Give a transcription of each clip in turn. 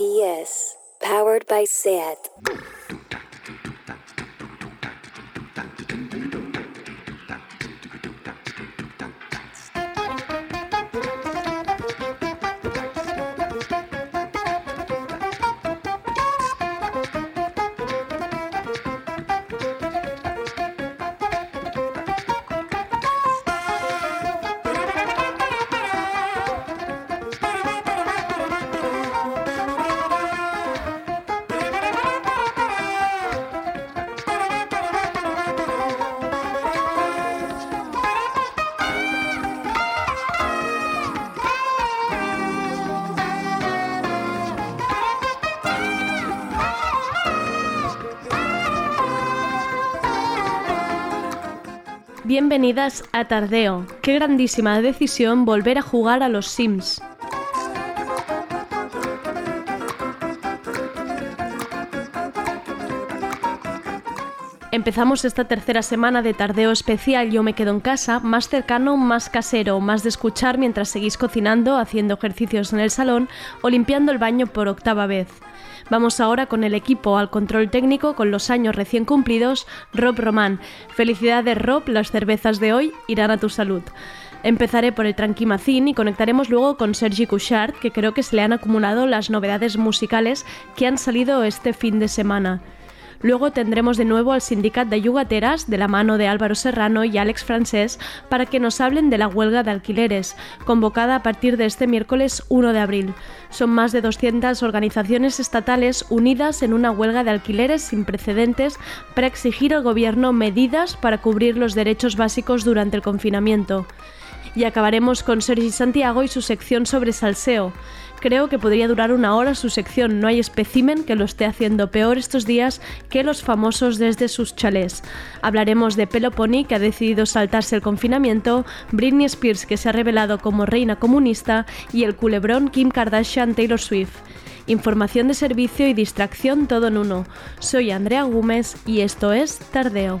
RPS, powered by SAT. Bienvenidas a Tardeo. Qué grandísima decisión volver a jugar a los Sims. Empezamos esta tercera semana de tardeo especial Yo me quedo en casa, más cercano, más casero, más de escuchar mientras seguís cocinando, haciendo ejercicios en el salón o limpiando el baño por octava vez. Vamos ahora con el equipo al control técnico con los años recién cumplidos, Rob Román. Felicidades Rob, las cervezas de hoy irán a tu salud. Empezaré por el Tranquimacín y conectaremos luego con Sergi Couchard, que creo que se le han acumulado las novedades musicales que han salido este fin de semana. Luego tendremos de nuevo al Sindicat de Yugateras de la mano de Álvaro Serrano y Alex Francés para que nos hablen de la huelga de alquileres, convocada a partir de este miércoles 1 de abril. Son más de 200 organizaciones estatales unidas en una huelga de alquileres sin precedentes para exigir al gobierno medidas para cubrir los derechos básicos durante el confinamiento. Y acabaremos con Sergi Santiago y su sección sobre salseo. Creo que podría durar una hora su sección. No hay espécimen que lo esté haciendo peor estos días que los famosos desde sus chalés. Hablaremos de Peloponi, que ha decidido saltarse el confinamiento, Britney Spears, que se ha revelado como reina comunista, y el culebrón Kim Kardashian Taylor Swift. Información de servicio y distracción todo en uno. Soy Andrea Gómez y esto es Tardeo.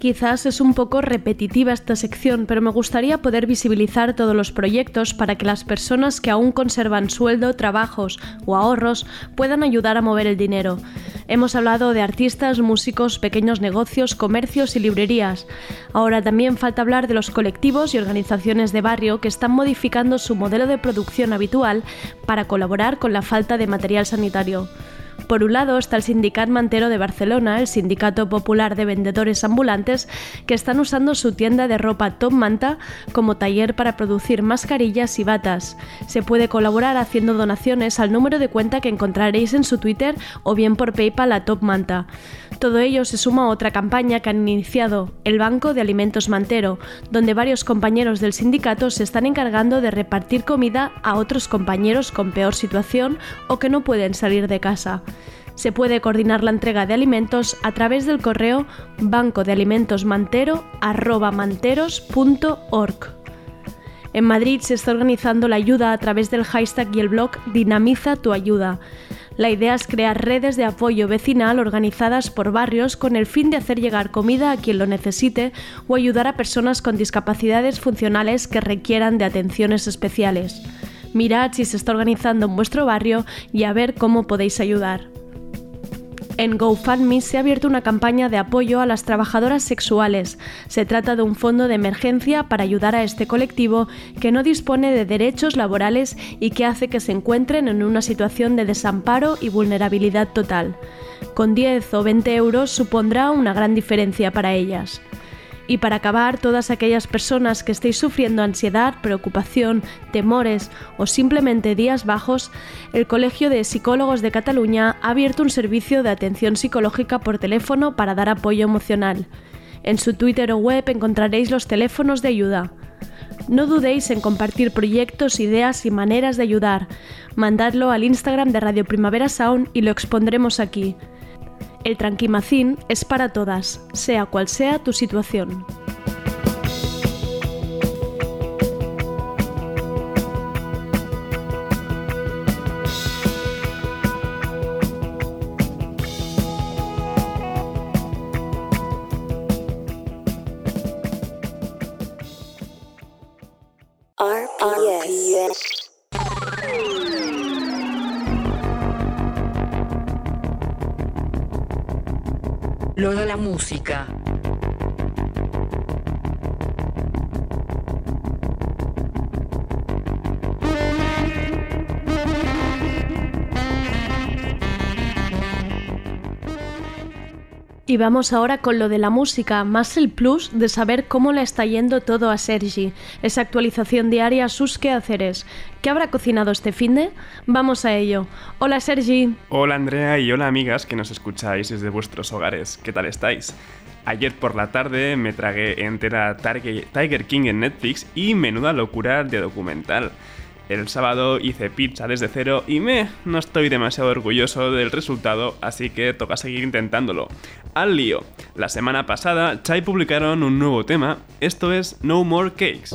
Quizás es un poco repetitiva esta sección, pero me gustaría poder visibilizar todos los proyectos para que las personas que aún conservan sueldo, trabajos o ahorros puedan ayudar a mover el dinero. Hemos hablado de artistas, músicos, pequeños negocios, comercios y librerías. Ahora también falta hablar de los colectivos y organizaciones de barrio que están modificando su modelo de producción habitual para colaborar con la falta de material sanitario. Por un lado está el Sindicat Mantero de Barcelona, el Sindicato Popular de Vendedores Ambulantes, que están usando su tienda de ropa Top Manta como taller para producir mascarillas y batas. Se puede colaborar haciendo donaciones al número de cuenta que encontraréis en su Twitter o bien por PayPal a Top Manta. Todo ello se suma a otra campaña que han iniciado, el Banco de Alimentos Mantero, donde varios compañeros del sindicato se están encargando de repartir comida a otros compañeros con peor situación o que no pueden salir de casa. Se puede coordinar la entrega de alimentos a través del correo banco de En Madrid se está organizando la ayuda a través del hashtag y el blog Dinamiza tu ayuda. La idea es crear redes de apoyo vecinal organizadas por barrios con el fin de hacer llegar comida a quien lo necesite o ayudar a personas con discapacidades funcionales que requieran de atenciones especiales. Mirad si se está organizando en vuestro barrio y a ver cómo podéis ayudar. En GoFundMe se ha abierto una campaña de apoyo a las trabajadoras sexuales. Se trata de un fondo de emergencia para ayudar a este colectivo que no dispone de derechos laborales y que hace que se encuentren en una situación de desamparo y vulnerabilidad total. Con 10 o 20 euros supondrá una gran diferencia para ellas. Y para acabar, todas aquellas personas que estéis sufriendo ansiedad, preocupación, temores o simplemente días bajos, el Colegio de Psicólogos de Cataluña ha abierto un servicio de atención psicológica por teléfono para dar apoyo emocional. En su Twitter o web encontraréis los teléfonos de ayuda. No dudéis en compartir proyectos, ideas y maneras de ayudar. Mandadlo al Instagram de Radio Primavera Sound y lo expondremos aquí. El tranquimacín es para todas, sea cual sea tu situación. Lo de la música. Y vamos ahora con lo de la música, más el plus de saber cómo le está yendo todo a Sergi, esa actualización diaria sus quehaceres. ¿Qué habrá cocinado este finde? Vamos a ello. Hola Sergi. Hola Andrea y hola amigas que nos escucháis desde vuestros hogares. ¿Qué tal estáis? Ayer por la tarde me tragué entera Tiger King en Netflix y menuda locura de documental. El sábado hice pizza desde cero y me no estoy demasiado orgulloso del resultado, así que toca seguir intentándolo. Al lío. La semana pasada, Chai publicaron un nuevo tema, esto es No More Cakes.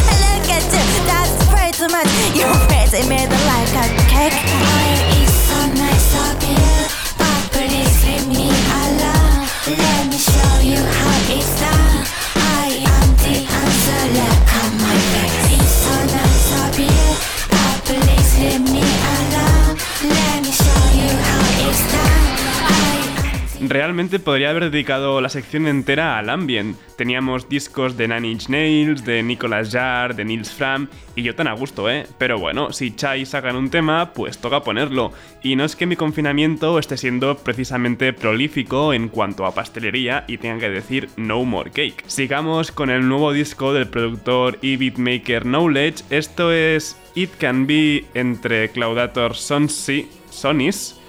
Realmente podría haber dedicado la sección entera al ambient. Teníamos discos de Nine Inch Nails, de Nicolas Jarre, de Nils Fram, y yo tan a gusto, ¿eh? Pero bueno, si Chai sacan un tema, pues toca ponerlo. Y no es que mi confinamiento esté siendo precisamente prolífico en cuanto a pastelería y tenga que decir no more cake. Sigamos con el nuevo disco del productor y beatmaker Knowledge. Esto es It Can Be entre Claudator Sonsi, Sonis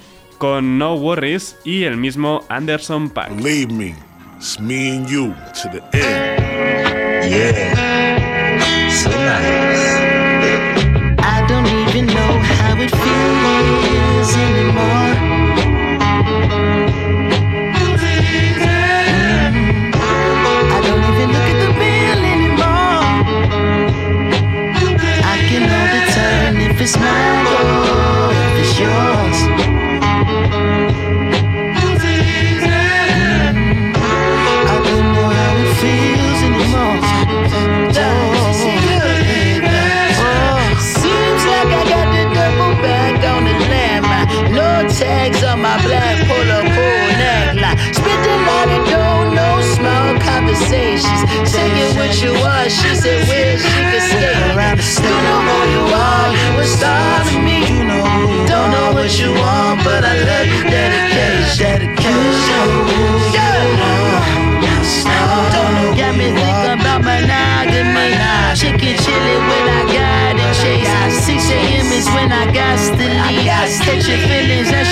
con No Worries y el mismo Anderson Paak. Believe me, it's me and you to the end. Yeah, so nice. I don't even know how it feels anymore. Mm. I she said where she could skate. You know who you are, you a star to me. Don't know what you want, but I love your dedication. Dedication. Yeah. Don't got me thinking about monogamy. Chicken chili when I got it. Chase 6 a.m. is when I got to leave. Catch your feelings, that's your heart.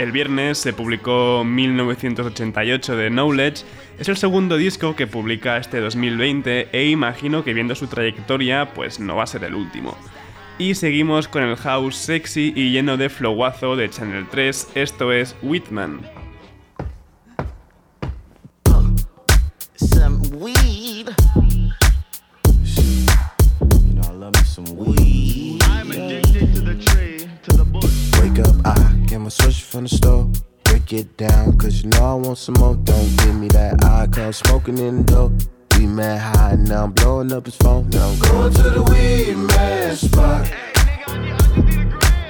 El viernes se publicó 1988 de Knowledge, es el segundo disco que publica este 2020 e imagino que viendo su trayectoria pues no va a ser el último. Y seguimos con el house sexy y lleno de flowazo de Channel 3, esto es Whitman. Some weed. Wake up, I Get my switch from the store. Break it down, cause you know I want some more. Don't give me that eye, cause smoking in the door. We mad high, now I'm blowing up his phone. Now I'm going to the weed man spot. Hey, nigga, I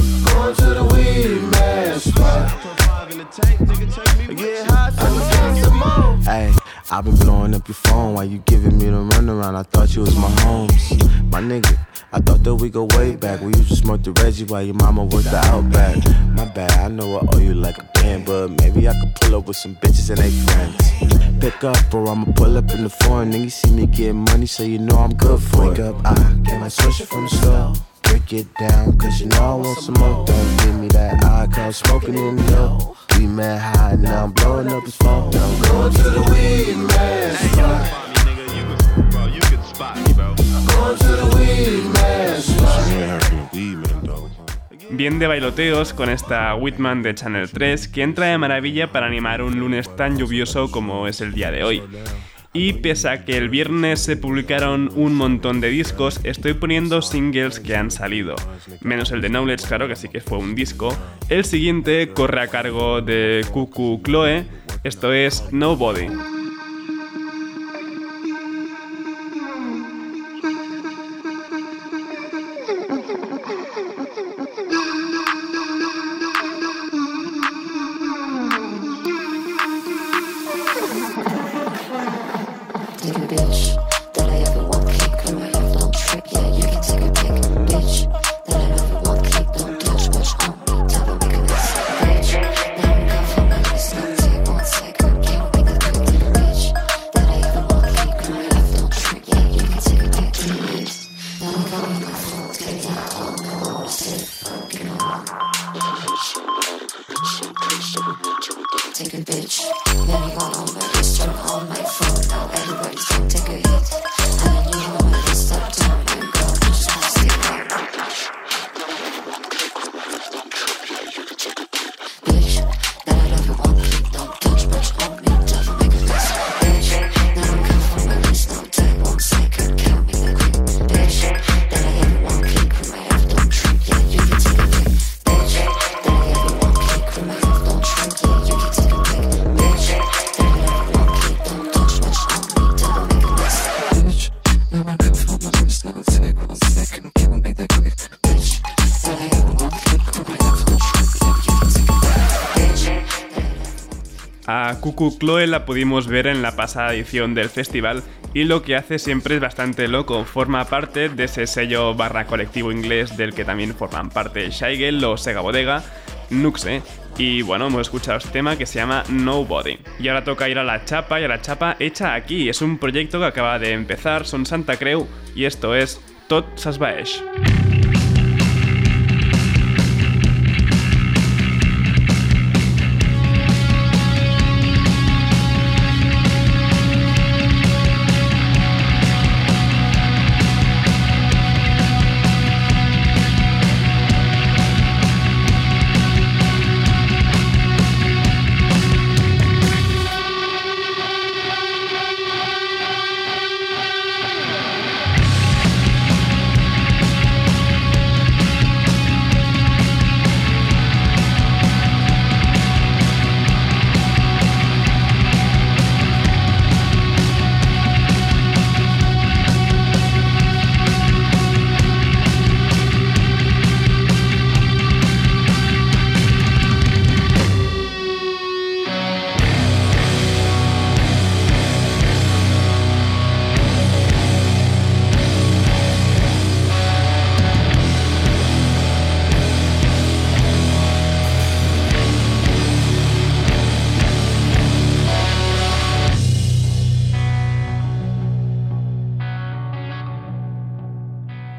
I going to the weed man spot. Get high, so we some more. Hey, I've been blowing up your phone while you giving me the runaround. I thought you was my homes, my nigga. I thought that we go way back. We used to smoke the Reggie while your mama worked the Outback. My bad, I know I owe you like a band, but maybe I could pull up with some bitches and they friends. Pick up, or I'ma pull up in the foreign. Nigga see me get money, so you know I'm good for it. Wake up, I get my switcher from the store. Break it down, cause you know I want some more. Don't give me that eye, cause smoking in the. We mad high, now I'm blowing up his phone. Now I'm going to the weed man spot. Going to the weed man spot. Bien de bailoteos con esta Whitman de Channel 3 que entra de maravilla para animar un lunes tan lluvioso como es el día de hoy. Y pese a que el viernes se publicaron un montón de discos, estoy poniendo singles que han salido. Menos el de Knowledge, claro, que sí que fue un disco. El siguiente corre a cargo de Cuckoo Chloe, esto es Nobody. Cuckoo Chloe la pudimos ver en la pasada edición del festival y lo que hace siempre es bastante loco. Forma parte de ese sello barra colectivo inglés del que también forman parte Shaigel o Sega Bodega, Nuxe. Y bueno, hemos escuchado este tema que se llama Nobody. Y ahora toca ir a la chapa y a la chapa hecha aquí. Es un proyecto que acaba de empezar, son Santa Creu y esto es Tot Sasbaesh.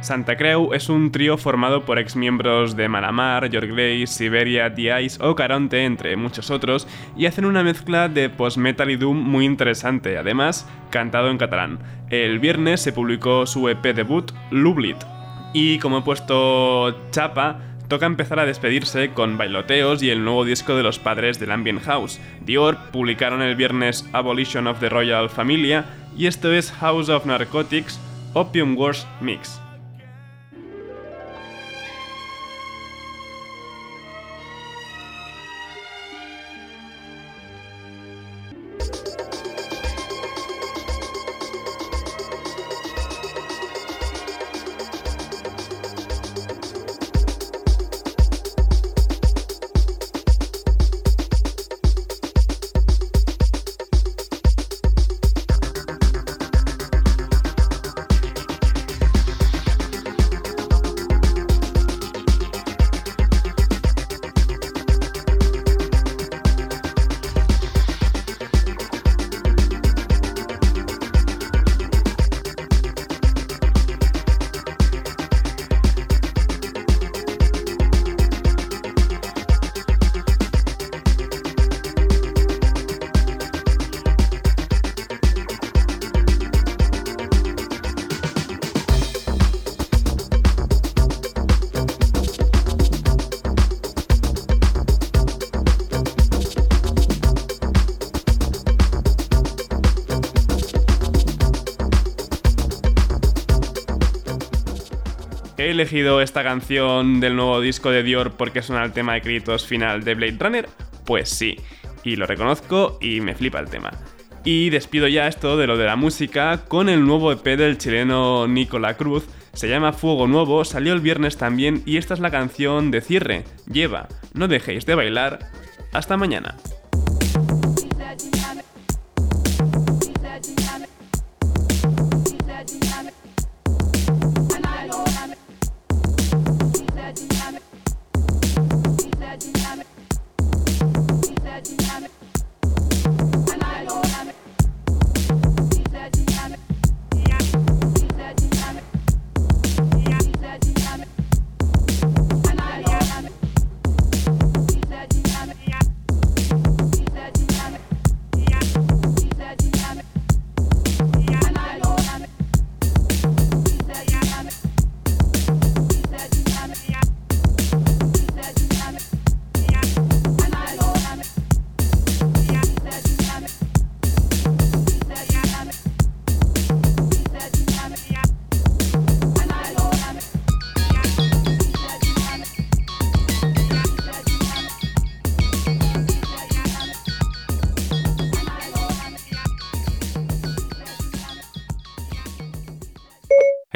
Santa Creu es un trío formado por exmiembros de Malamar, York Glaze, Siberia, The Ice o Caronte, entre muchos otros, y hacen una mezcla de post-metal y doom muy interesante, además cantado en catalán. El viernes se publicó su EP debut, Lublit, y como he puesto chapa, toca empezar a despedirse con bailoteos y el nuevo disco de los padres del Ambient House. Dior publicaron el viernes Abolition of the Royal Familia y esto es House of Narcotics Opium Wars Mix. ¿He elegido esta canción del nuevo disco de Dior porque suena el tema de créditos final de Blade Runner? Pues sí, y lo reconozco y me flipa el tema. Y despido ya esto de lo de la música con el nuevo EP del chileno Nicola Cruz. Se llama Fuego Nuevo, salió el viernes también y esta es la canción de cierre. Lleva, no dejéis de bailar. Hasta mañana.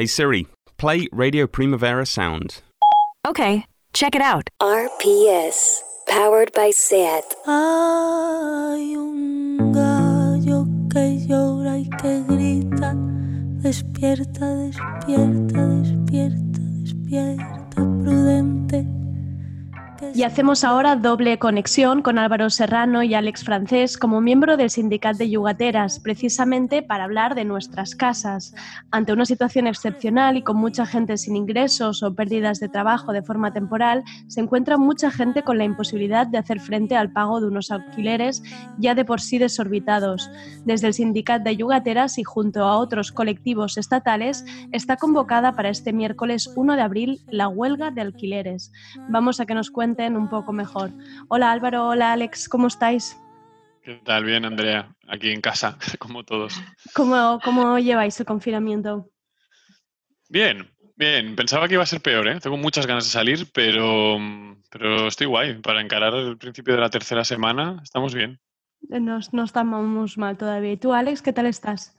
Hey Siri, play Radio Primavera Sound. Okay, check it out. RPS, powered by SAT. Hay un gallo que llora y que grita. Despierta, despierta, despierta, despierta, prudente. Y hacemos ahora doble conexión con Álvaro Serrano y Alex Francés como miembro del Sindicat de Yugateras, precisamente para hablar de nuestras casas. Ante una situación excepcional y con mucha gente sin ingresos o pérdidas de trabajo de forma temporal, se encuentra mucha gente con la imposibilidad de hacer frente al pago de unos alquileres ya de por sí desorbitados. Desde el Sindicat de Yugateras y junto a otros colectivos estatales, está convocada para este miércoles 1 de abril la huelga de alquileres. Vamos a que nos un poco mejor. Hola Álvaro, hola Alex, ¿cómo estáis? ¿Qué tal? Bien, Andrea. Aquí en casa, como todos. ¿Cómo, cómo lleváis el confinamiento? Bien, bien. Pensaba que iba a ser peor, ¿eh? Tengo muchas ganas de salir, pero, pero estoy guay. Para encarar el principio de la tercera semana, estamos bien. No, no estamos mal todavía. ¿Y tú, Alex, qué tal estás?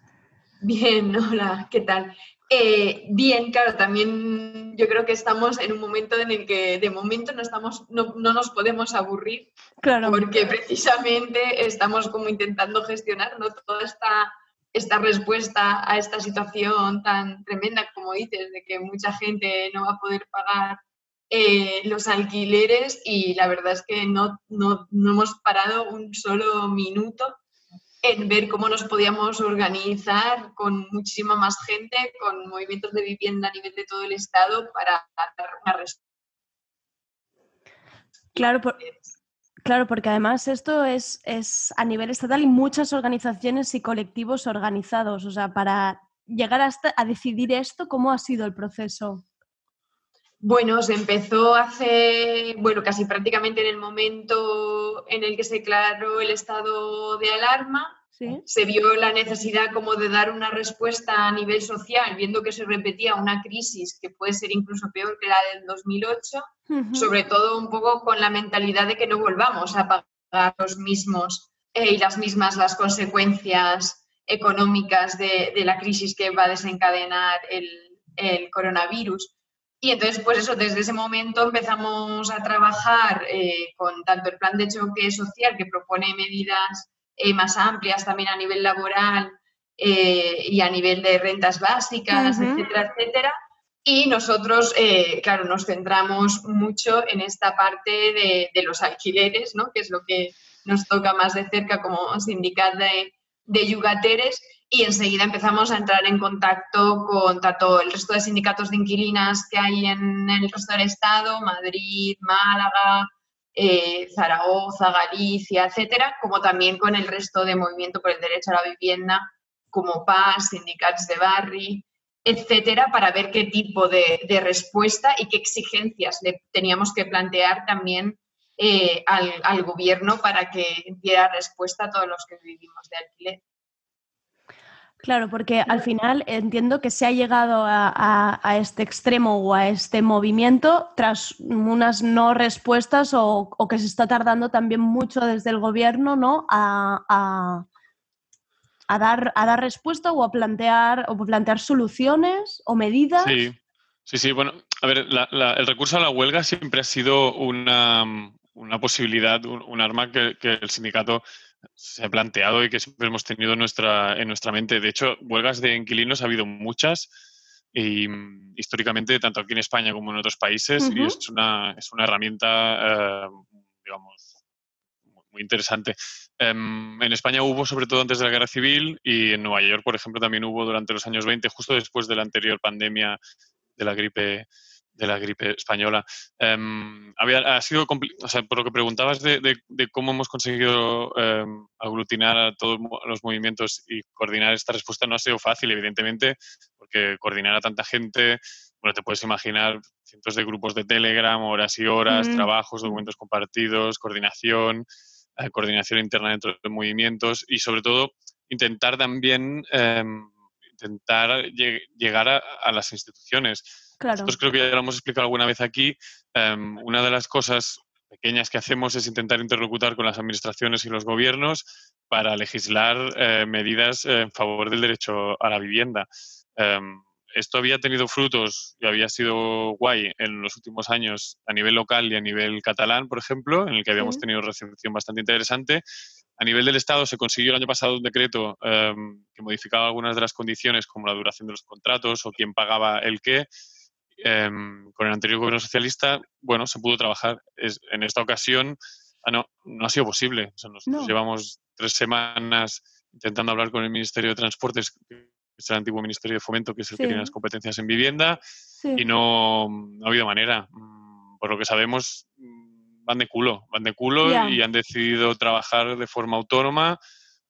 Bien, hola, ¿qué tal? Eh, bien, claro, también yo creo que estamos en un momento en el que de momento no, estamos, no, no nos podemos aburrir, claro. porque precisamente estamos como intentando gestionar ¿no? toda esta, esta respuesta a esta situación tan tremenda, como dices, de que mucha gente no va a poder pagar eh, los alquileres y la verdad es que no, no, no hemos parado un solo minuto en ver cómo nos podíamos organizar con muchísima más gente, con movimientos de vivienda a nivel de todo el Estado para dar una respuesta. Claro, por- claro, porque además esto es, es a nivel estatal y muchas organizaciones y colectivos organizados. O sea, para llegar hasta a decidir esto, ¿cómo ha sido el proceso? Bueno, se empezó hace, bueno, casi prácticamente en el momento en el que se declaró el estado de alarma. ¿Sí? Se vio la necesidad como de dar una respuesta a nivel social, viendo que se repetía una crisis que puede ser incluso peor que la del 2008, Ujú. sobre todo un poco con la mentalidad de que no volvamos a pagar los mismos eh, y las mismas las consecuencias económicas de, de la crisis que va a desencadenar el, el coronavirus. Y entonces, pues eso, desde ese momento empezamos a trabajar eh, con tanto el plan de choque social que propone medidas eh, más amplias también a nivel laboral eh, y a nivel de rentas básicas, etcétera, etcétera. Y nosotros, eh, claro, nos centramos mucho en esta parte de, de los alquileres, ¿no? que es lo que nos toca más de cerca como sindicat de, de yugateres y enseguida empezamos a entrar en contacto con tanto el resto de sindicatos de inquilinas que hay en el resto del estado, Madrid, Málaga, eh, Zaragoza, Galicia, etcétera, como también con el resto de movimiento por el derecho a la vivienda, como PAS, sindicats de barri, etcétera, para ver qué tipo de, respuesta y qué exigencias le teníamos que plantear también eh, al gobierno para que diera respuesta a todos los que vivimos de alquiler. Claro, porque al final entiendo que se ha llegado a, a- a este extremo o a este movimiento tras unas no respuestas o, o que se está tardando también mucho desde el gobierno, ¿no? A, a- a dar, a dar respuesta o a plantear, o plantear soluciones o medidas. Sí, sí, sí. Bueno, a ver, la- la- el recurso a la huelga siempre ha sido una, una posibilidad, un, un arma que, que el sindicato se ha planteado y que siempre hemos tenido en nuestra, en nuestra mente. De hecho, huelgas de inquilinos ha habido muchas y mm, históricamente, tanto aquí en España como en otros países, y es una, es una herramienta, eh, digamos, muy interesante. Em, en España hubo sobre todo antes de la guerra civil y en Nueva York, por ejemplo, también hubo durante los años 20, justo después de la anterior pandemia de la gripe de la gripe española. Em, había, ha sido compli- o sea, por lo que preguntabas de, de- de cómo hemos conseguido em, aglutinar a todos los movimientos y coordinar esta respuesta no ha sido fácil, evidentemente, porque coordinar a tanta gente, bueno, te puedes imaginar cientos de grupos de Telegram, horas y horas, Mm. trabajos, documentos compartidos, coordinación, eh, coordinación interna dentro de movimientos y sobre todo intentar también em, intentar lle- llegar a, a las instituciones. Claro. Nosotros creo que ya lo hemos explicado alguna vez aquí. em, una de las cosas pequeñas que hacemos es intentar interlocutar con las administraciones y los gobiernos para legislar eh, medidas en favor del derecho a la vivienda. Em, esto había tenido frutos y había sido guay en los últimos años a nivel local y a nivel catalán, por ejemplo, en el que habíamos Sí. tenido recepción bastante interesante. A nivel del Estado se consiguió el año pasado un decreto em, que modificaba algunas de las condiciones, como la duración de los contratos o quién pagaba el qué. Em, con el anterior gobierno socialista, bueno, se pudo trabajar. Es- en esta ocasión, ah, no, no ha sido posible. O sea, nosotros No. llevamos tres semanas intentando hablar con el Ministerio de Transportes, que es el antiguo Ministerio de Fomento, que es el que tiene las competencias en vivienda, Sí. y no, no ha habido manera. Mm, Por lo que sabemos, mm, van de culo, van de culo y han decidido trabajar de forma autónoma,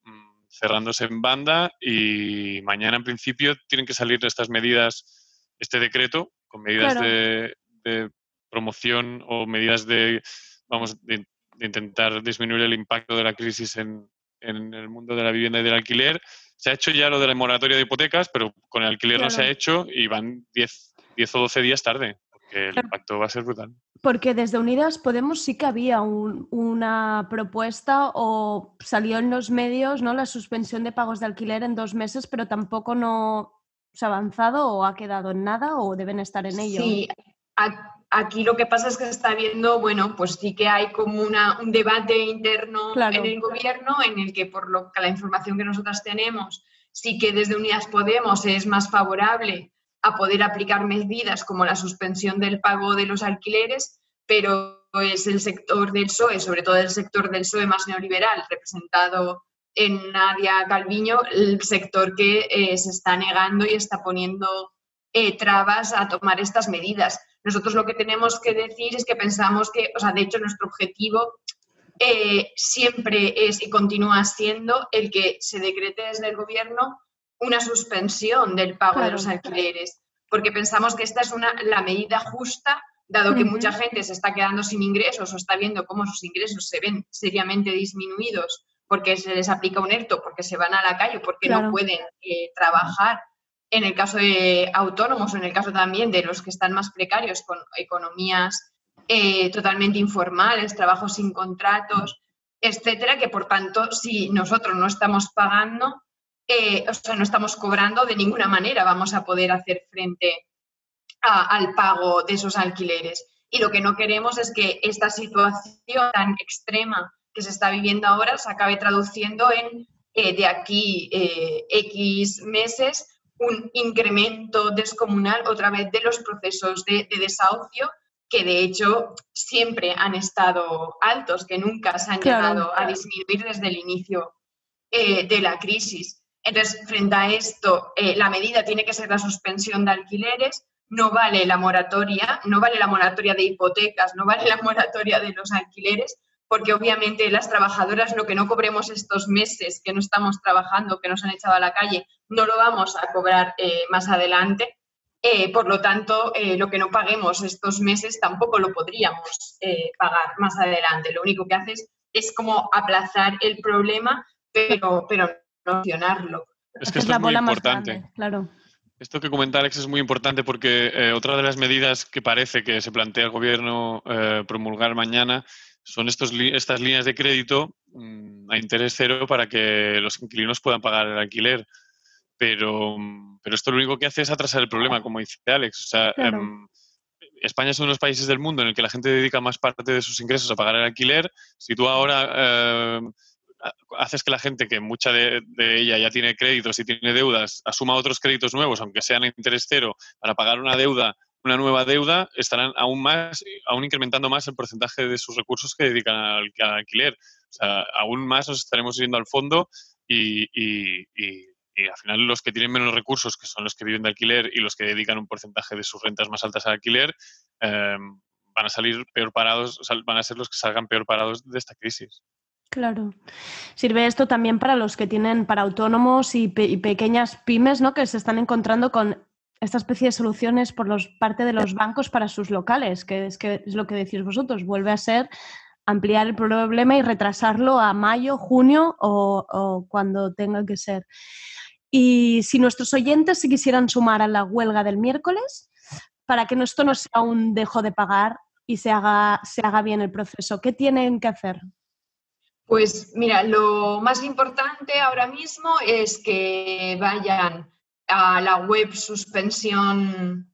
mm, cerrándose en banda y mañana en principio tienen que salir estas medidas, este decreto, con medidas Claro. de, de promoción o medidas de, vamos, de, de intentar disminuir el impacto de la crisis en, en el mundo de la vivienda y del alquiler. Se ha hecho ya lo de la moratoria de hipotecas, pero con el alquiler no se ha hecho y van 10, 10 o 12 días tarde, porque el impacto va a ser brutal. Porque desde Unidas Podemos sí que había un- una propuesta o salió en los medios ¿no? la suspensión de pagos de alquiler en dos meses, pero tampoco no se ha avanzado o ha quedado en nada o deben estar en ello. Sí, aquí lo que pasa es que se está viendo, bueno, pues sí que hay como una, un debate interno Claro. en el gobierno en el que por lo que la información que nosotras tenemos, sí que desde Unidas Podemos es más favorable a poder aplicar medidas como la suspensión del pago de los alquileres, pero es el sector del PSOE, sobre todo el sector del PSOE más neoliberal, representado en Nadia Calviño, el sector que eh, se está negando y está poniendo eh, trabas a tomar estas medidas. Nosotros lo que tenemos que decir es que pensamos que, o sea, de hecho nuestro objetivo eh, siempre es y continúa siendo el que se decrete desde el gobierno una suspensión del pago de los alquileres, porque pensamos que esta es una, la medida justa, dado que mucha gente se está quedando sin ingresos o está viendo cómo sus ingresos se ven seriamente disminuidos porque se les aplica un ERTO, porque se van a la calle, porque Claro. no pueden eh, trabajar en el caso de autónomos o en el caso también de los que están más precarios con economías eh, totalmente informales, trabajos sin contratos, etcétera, que por tanto, si nosotros no estamos pagando, eh, o sea, no estamos cobrando de ninguna manera, vamos a poder hacer frente a- al pago de esos alquileres. Y lo que no queremos es que esta situación tan extrema que se está viviendo ahora se acabe traduciendo en, eh, de aquí eh, X meses, un incremento descomunal otra vez de los procesos de, de desahucio que de hecho siempre han estado altos, que nunca se han Claro. llegado a disminuir desde el inicio eh, de la crisis. Entonces, frente a esto, la medida tiene que ser la suspensión de alquileres, no vale la moratoria, no vale la moratoria de hipotecas, no vale la moratoria de los alquileres, porque obviamente las trabajadoras lo que no cobremos estos meses que no estamos trabajando, que nos han echado a la calle, no lo vamos a cobrar eh, más adelante. Eh, por lo tanto, eh, lo que no paguemos estos meses tampoco lo podríamos eh, pagar más adelante. Lo único que haces es como aplazar el problema, pero, pero no solucionarlo. Es que esto la es muy más importante. grande, claro. Esto que comenta Alex es muy importante porque eh, otra de las medidas que parece que se plantea el gobierno eh, promulgar mañana son estos estas líneas de crédito mm, a interés cero para que los inquilinos puedan pagar el alquiler. Pero, pero esto lo único que hace es atrasar el problema, como dice Alex. O sea, Claro. em, España es uno de los países del mundo en el que la gente dedica más parte de sus ingresos a pagar el alquiler. Si tú ahora eh, ha- haces que la gente, que mucha de, de ella ya tiene créditos y tiene deudas, asuma otros créditos nuevos, aunque sean a interés cero, para pagar una deuda, una nueva deuda, estarán aún más, aún incrementando más el porcentaje de sus recursos que dedican al, al alquiler. O sea, aún más nos estaremos yendo al fondo y, y- al final los que tienen menos recursos, que son los que viven de alquiler y los que dedican un porcentaje de sus rentas más altas al alquiler, eh, van a salir peor parados, van a ser los que salgan peor parados de esta crisis. Claro. Sirve esto también para los que tienen, para autónomos y, y pequeñas pymes, ¿no? Que se están encontrando con esta especie de soluciones por los, parte de los bancos para sus locales, que es, que es lo que decís vosotros. Vuelve a ser ampliar el problema y retrasarlo a mayo, junio o, cuando tenga que ser. Y si nuestros oyentes se quisieran sumar a la huelga del miércoles, para que esto no sea un dejo de pagar y se haga, se haga bien el proceso, ¿qué tienen que hacer? Pues mira, lo más importante ahora mismo es que vayan a la web suspensión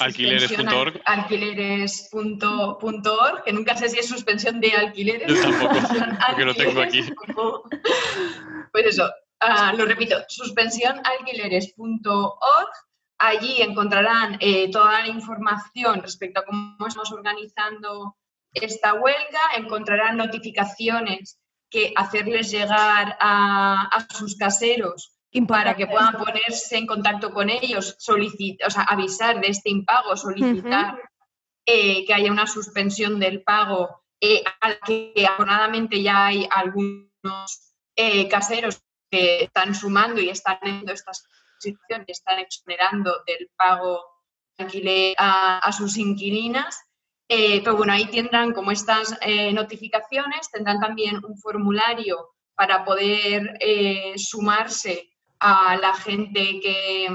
Alquileres.org. alquileres.org, que nunca sé si es suspensión de alquileres. Yo tampoco, porque lo tengo aquí. Pues eso, ah, lo repito, suspensionalquileres.org. Allí encontrarán eh, toda la información respecto a cómo estamos organizando esta huelga, encontrarán notificaciones que hacerles llegar a, a sus caseros para que puedan ponerse en contacto con ellos, solicitar, o sea, avisar de este impago, solicitar eh, que haya una suspensión del pago, eh, al que afortunadamente ya hay algunos eh, caseros que están sumando y están haciendo esta situación y están exonerando del pago alquiler a, a sus inquilinas. Eh, pero bueno, ahí tendrán como estas notificaciones, tendrán también un formulario para poder sumarse a la gente que,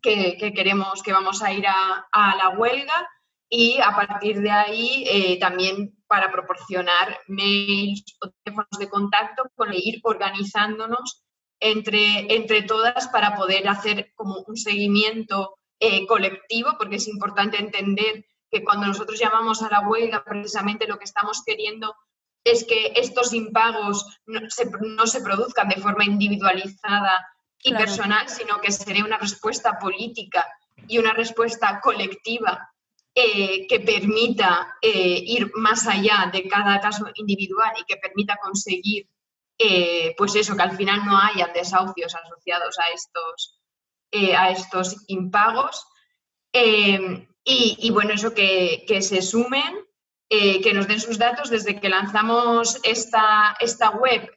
que, que queremos, que vamos a ir a, a la huelga y a partir de ahí eh, también para proporcionar mails o teléfonos de contacto, con ir organizándonos entre, entre todas para poder hacer como un seguimiento eh, colectivo, porque es importante entender que cuando nosotros llamamos a la huelga, precisamente lo que estamos queriendo es que estos impagos no se, no se produzcan de forma individualizada y personal, sino que sería una respuesta política y una respuesta colectiva eh, que permita eh, ir más allá de cada caso individual y que permita conseguir, eh, pues eso, que al final no hayan desahucios asociados a estos, a estos impagos. Eh, y, y bueno, eso que, que se sumen, que nos den sus datos desde que lanzamos esta, esta web,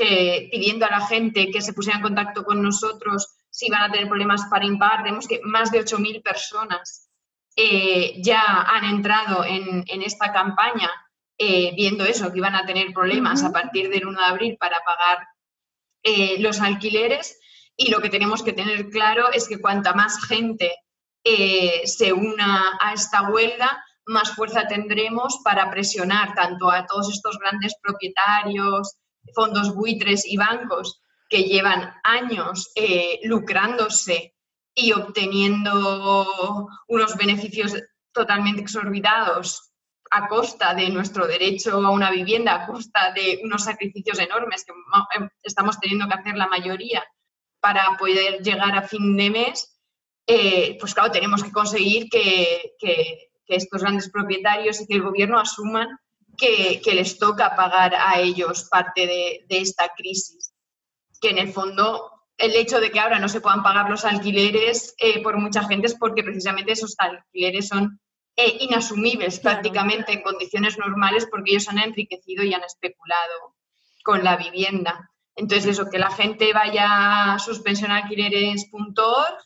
que pidiendo a la gente que se pusiera en contacto con nosotros si van a tener problemas para impagar. Tenemos que más de 8.000 personas eh, ya han entrado en, en esta campaña eh, viendo eso, que iban a tener problemas a partir del 1 de abril para pagar eh, los alquileres. Y lo que tenemos que tener claro es que cuanta más gente se una a esta huelga, más fuerza tendremos para presionar tanto a todos estos grandes propietarios, fondos buitres y bancos que llevan años eh, lucrándose y obteniendo unos beneficios totalmente exorbitados a costa de nuestro derecho a una vivienda, a costa de unos sacrificios enormes que em, estamos teniendo que hacer la mayoría para poder llegar a fin de mes, eh, pues claro, tenemos que conseguir que estos grandes propietarios y que el gobierno asuman que, que les toca pagar a ellos parte de, de esta crisis. Que en el fondo el hecho de que ahora no se puedan pagar los alquileres eh, por mucha gente es porque precisamente esos alquileres son eh, inasumibles prácticamente en condiciones normales porque ellos han enriquecido y han especulado con la vivienda. Entonces, eso, que la gente vaya a suspensionalquileres.org,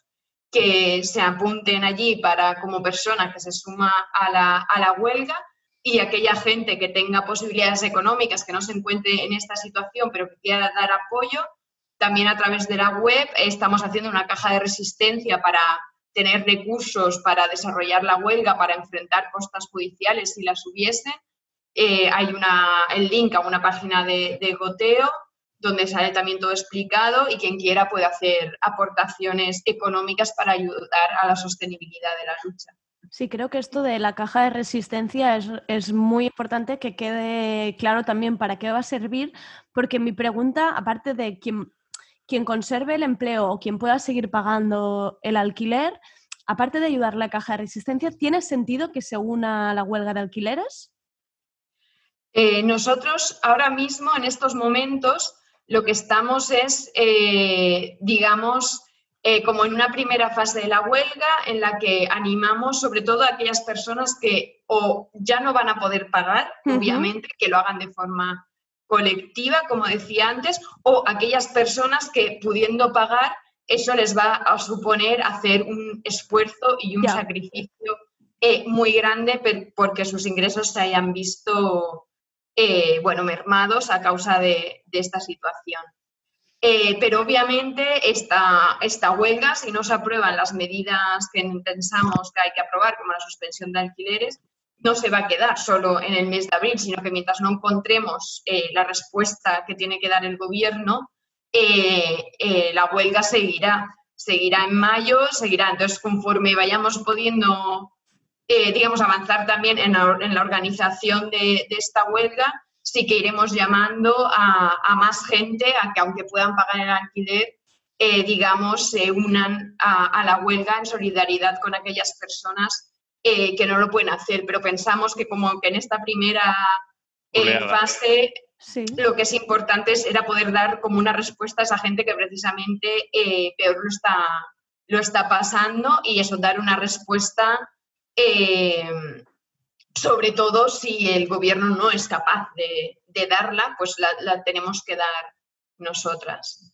que se apunten allí para como persona que se suma a la, a la huelga y aquella gente que tenga posibilidades económicas, que no se encuentre en esta situación, pero que quiera dar apoyo, también a través de la web estamos haciendo una caja de resistencia para tener recursos para desarrollar la huelga, para enfrentar costas judiciales si las hubiese. Eh, hay una, el link a una página de, de goteo donde sale también todo explicado y quien quiera puede hacer aportaciones económicas para ayudar a la sostenibilidad de la lucha. Sí, creo que esto de la caja de resistencia es, es, muy importante que quede claro también para qué va a servir, porque mi pregunta, aparte de quién, quien conserve el empleo o quien pueda seguir pagando el alquiler, aparte de ayudar la caja de resistencia, ¿tiene sentido que se una a la huelga de alquileres? Eh, nosotros ahora mismo, en estos momentos, lo que estamos es, eh, digamos, eh, como en una primera fase de la huelga en la que animamos sobre todo a aquellas personas que o ya no van a poder pagar, uh -huh. obviamente, que lo hagan de forma colectiva, como decía antes, o aquellas personas que pudiendo pagar, eso les va a suponer hacer un esfuerzo y un yeah. sacrificio eh, muy grande porque sus ingresos se hayan visto eh, bueno, mermados a causa de, de esta situación. Eh, pero obviamente esta, esta huelga, si no se aprueban las medidas que pensamos que hay que aprobar, como la suspensión de alquileres, no se va a quedar solo en el mes de abril, sino que mientras no encontremos eh, la respuesta que tiene que dar el gobierno, eh, eh, la huelga seguirá. Seguirá en mayo, seguirá. Entonces, conforme vayamos pudiendo, eh, digamos, avanzar también en la, en la organización de, de, esta huelga, sí que iremos llamando a, a, más gente a que, aunque puedan pagar el alquiler, eh, digamos, se unan a, a la huelga en solidaridad con aquellas personas eh, que no lo pueden hacer, pero pensamos que como que en esta primera eh, fase sí. lo que es importante es, era poder dar como una respuesta a esa gente que precisamente eh, peor lo está, lo está pasando y eso, dar una respuesta eh, sobre todo si el gobierno no es capaz de, de darla, pues la, la tenemos que dar nosotras.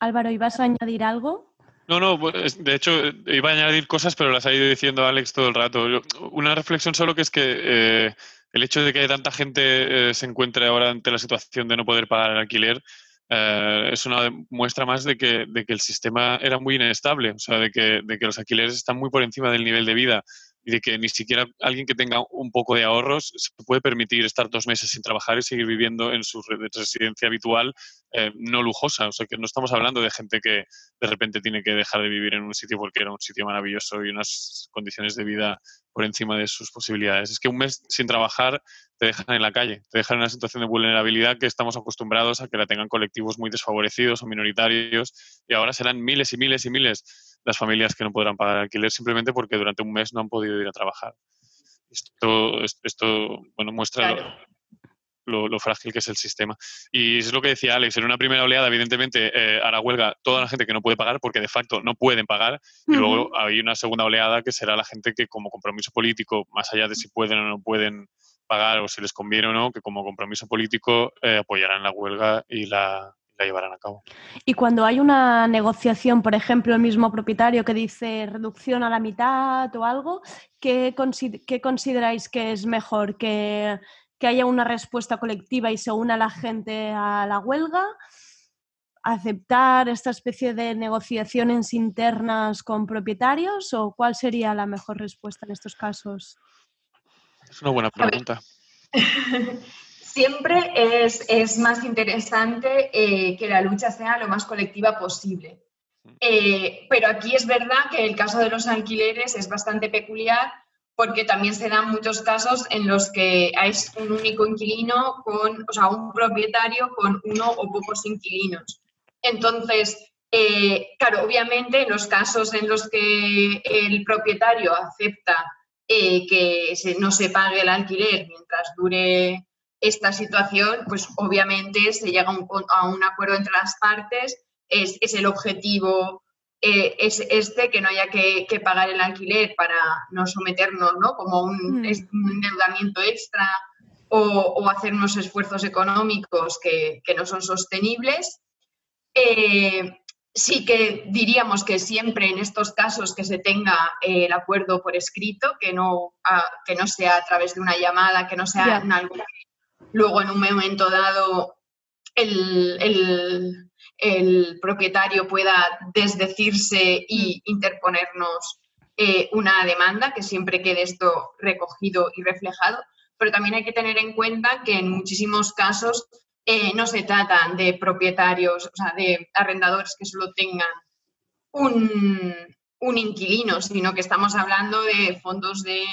Álvaro, ¿ibas a añadir algo? No, no, pues, de hecho iba a añadir cosas, pero las ha ido diciendo Alex todo el rato. Una reflexión solo que es que eh, el hecho de que tanta gente eh, se encuentre ahora ante la situación de no poder pagar el alquiler eh, es una muestra más de que, de que, el sistema era muy inestable, o sea, de que, de que los alquileres están muy por encima del nivel de vida y de que ni siquiera alguien que tenga un poco de ahorros se puede permitir estar dos meses sin trabajar y seguir viviendo en su residencia habitual eh, no lujosa. O sea, que no estamos hablando de gente que de repente tiene que dejar de vivir en un sitio porque era un sitio maravilloso y unas condiciones de vida por encima de sus posibilidades. Es que un mes sin trabajar te dejan en la calle, te dejan en una situación de vulnerabilidad que estamos acostumbrados a que la tengan colectivos muy desfavorecidos o minoritarios y ahora serán miles y miles y miles las familias que no podrán pagar alquiler simplemente porque durante un mes no han podido ir a trabajar. Esto, esto bueno, muestra claro. lo, frágil que es el sistema. Y es lo que decía Alex, en una primera oleada, evidentemente, eh, hará huelga toda la gente que no puede pagar porque de facto no pueden pagar. Y uh -huh. luego hay una segunda oleada que será la gente que como compromiso político, más allá de si pueden o no pueden pagar o si les conviene o no, que como compromiso político eh, apoyarán la huelga y la, la llevarán a cabo. Y cuando hay una negociación, por ejemplo, el mismo propietario que dice reducción a la mitad o algo, ¿qué, consider qué consideráis que es mejor? ¿Que, ¿Que, haya una respuesta colectiva y se una la gente a la huelga? ¿Aceptar esta especie de negociaciones internas con propietarios? ¿O cuál sería la mejor respuesta en estos casos? Es una buena pregunta. siempre es, es, más interesante eh, que la lucha sea lo más colectiva posible. Eh, pero aquí es verdad que el caso de los alquileres es bastante peculiar porque también se dan muchos casos en los que es un único inquilino con, o sea, un propietario con uno o pocos inquilinos. Entonces, eh, claro, obviamente en los casos en los que el propietario acepta eh, que se, no se pague el alquiler mientras dure esta situación, pues obviamente se llega a un, a un acuerdo entre las partes, es, es el objetivo eh, es este, que no haya que, que, pagar el alquiler para no someternos ¿no? como un, mm. un endeudamiento extra o, o, hacer unos esfuerzos económicos que, que no son sostenibles. Eh, sí que diríamos que siempre en estos casos que se tenga eh, el acuerdo por escrito, que no, a, que no sea a través de una llamada, que no sea yeah. en algo luego en un momento dado el, el, el propietario pueda desdecirse y interponernos eh, una demanda, que siempre quede esto recogido y reflejado. Pero también hay que tener en cuenta que en muchísimos casos eh, no se trata de propietarios, o sea, de arrendadores que solo tengan un, un inquilino, sino que estamos hablando de fondos de,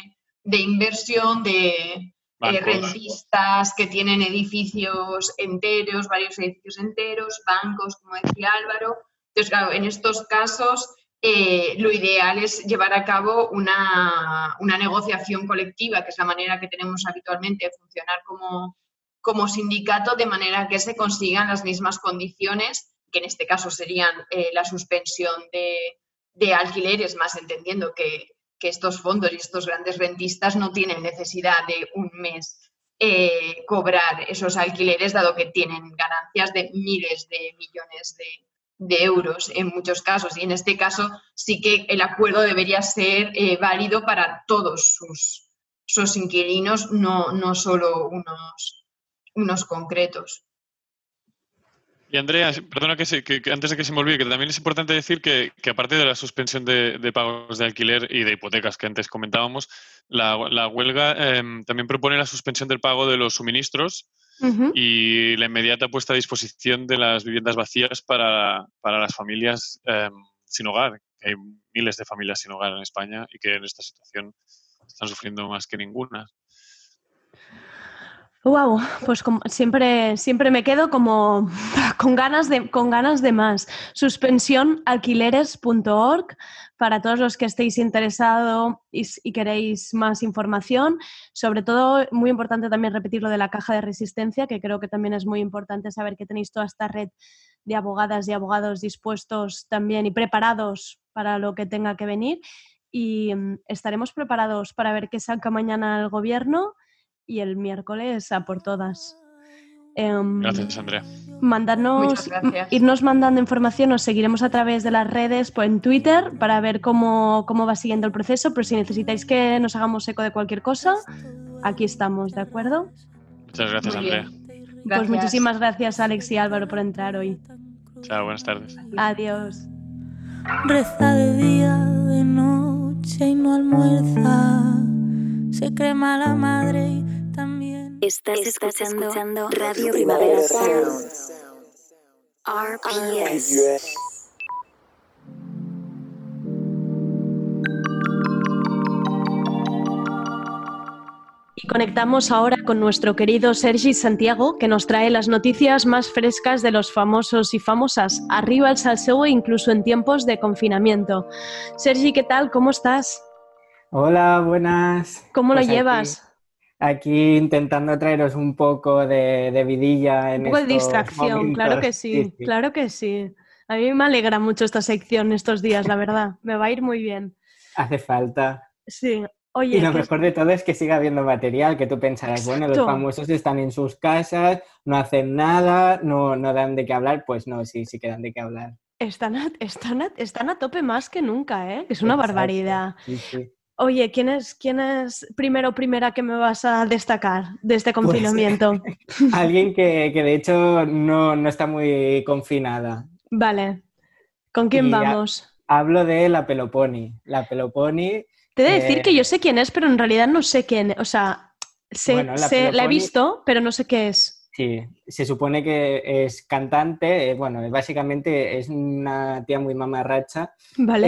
de inversión, de eh, rentistas que tienen edificios enteros, varios edificios enteros, bancos, como decía Álvaro. Entonces, claro, en estos casos eh, lo ideal es llevar a cabo una, una negociación colectiva, que es la manera que tenemos habitualmente de funcionar como, como sindicato, de manera que se consigan las mismas condiciones, que en este caso serían eh, la suspensión de, de alquileres, más entendiendo que, que estos fondos y estos grandes rentistas no tienen necesidad de un mes eh, cobrar esos alquileres, dado que tienen ganancias de miles de millones de, euros en muchos casos. Y en este caso sí que el acuerdo debería ser eh, válido para todos sus, sus inquilinos, no, no solo unos, unos concretos. Y Andrea, perdona que, se- que- que antes de que se me olvide, que también es importante decir que, que aparte de la suspensión de, de pagos de alquiler y de hipotecas que antes comentábamos, la, la huelga em, también propone la suspensión del pago de los suministros y la inmediata puesta a disposición de las viviendas vacías para, para las familias em, sin hogar. Hay miles de familias sin hogar en España y que en esta situación están sufriendo más que ninguna. Wow, pues como siempre, siempre me quedo como con ganas de, con ganas de más. Suspensionalquileres.org para todos los que estéis interesados y, y queréis más información. Sobre todo, muy importante también repetir lo de la caja de resistencia, que creo que también es muy importante saber que tenéis toda esta red de abogadas y abogados dispuestos también y preparados para lo que tenga que venir. Y mm, estaremos preparados para ver qué saca mañana el gobierno el miércoles a por todas. Em, Gracias, Andrea. mandarnos, gracias. irnos mandando información, os seguiremos a través de las redes, pues, en Twitter, para ver cómo, cómo va siguiendo el proceso, pero si necesitáis que nos hagamos eco de cualquier cosa, aquí estamos, ¿de acuerdo? Muchas gracias. Andrea. Pues muchísimas gracias Alex y Álvaro por entrar hoy. Chao, buenas tardes. Adiós. Reza de día, de noche y no almuerza. Se cree mala madre y también. Estás, escuchando, Radio Primavera Sound. RPS. Y conectamos ahora con nuestro querido Sergi Santiago, que nos trae las noticias más frescas de los famosos y famosas. Arriba el salseo incluso en tiempos de confinamiento. Sergi, ¿qué tal? ¿Cómo estás? Hola, buenas. ¿Cómo Pues lo aquí- llevas? Aquí, intentando traeros un poco de, de vidilla en Un poco de distracción, claro que sí, claro que sí. A mí me alegra mucho esta sección estos días, la verdad. Me va a ir muy bien. Hace falta. Sí. Oye, y lo que- mejor de todo es que siga habiendo material, que tú pensarás, bueno, los famosos están en sus casas, no hacen nada, no, no dan de qué hablar. Pues no, sí, sí que dan de qué hablar. están, a, están, a, están a tope más que nunca, ¿eh? Que es una Exacto. barbaridad. Sí, sí. Oye, ¿quién es, ¿quién es primero o primera que me vas a destacar de este Pues, confinamiento? Alguien que, que de hecho no, no está muy confinada. Vale. ¿Con quién Y vamos? Hablo de la Peloponi. La Peloponi. Te he de decir eh, que yo sé quién es, pero en realidad no sé quién. O sea, sé, Bueno, la sé- la he visto, pero no sé qué es. Sí, se supone que es cantante, eh, bueno, básicamente es una tía muy mamarracha, Vale.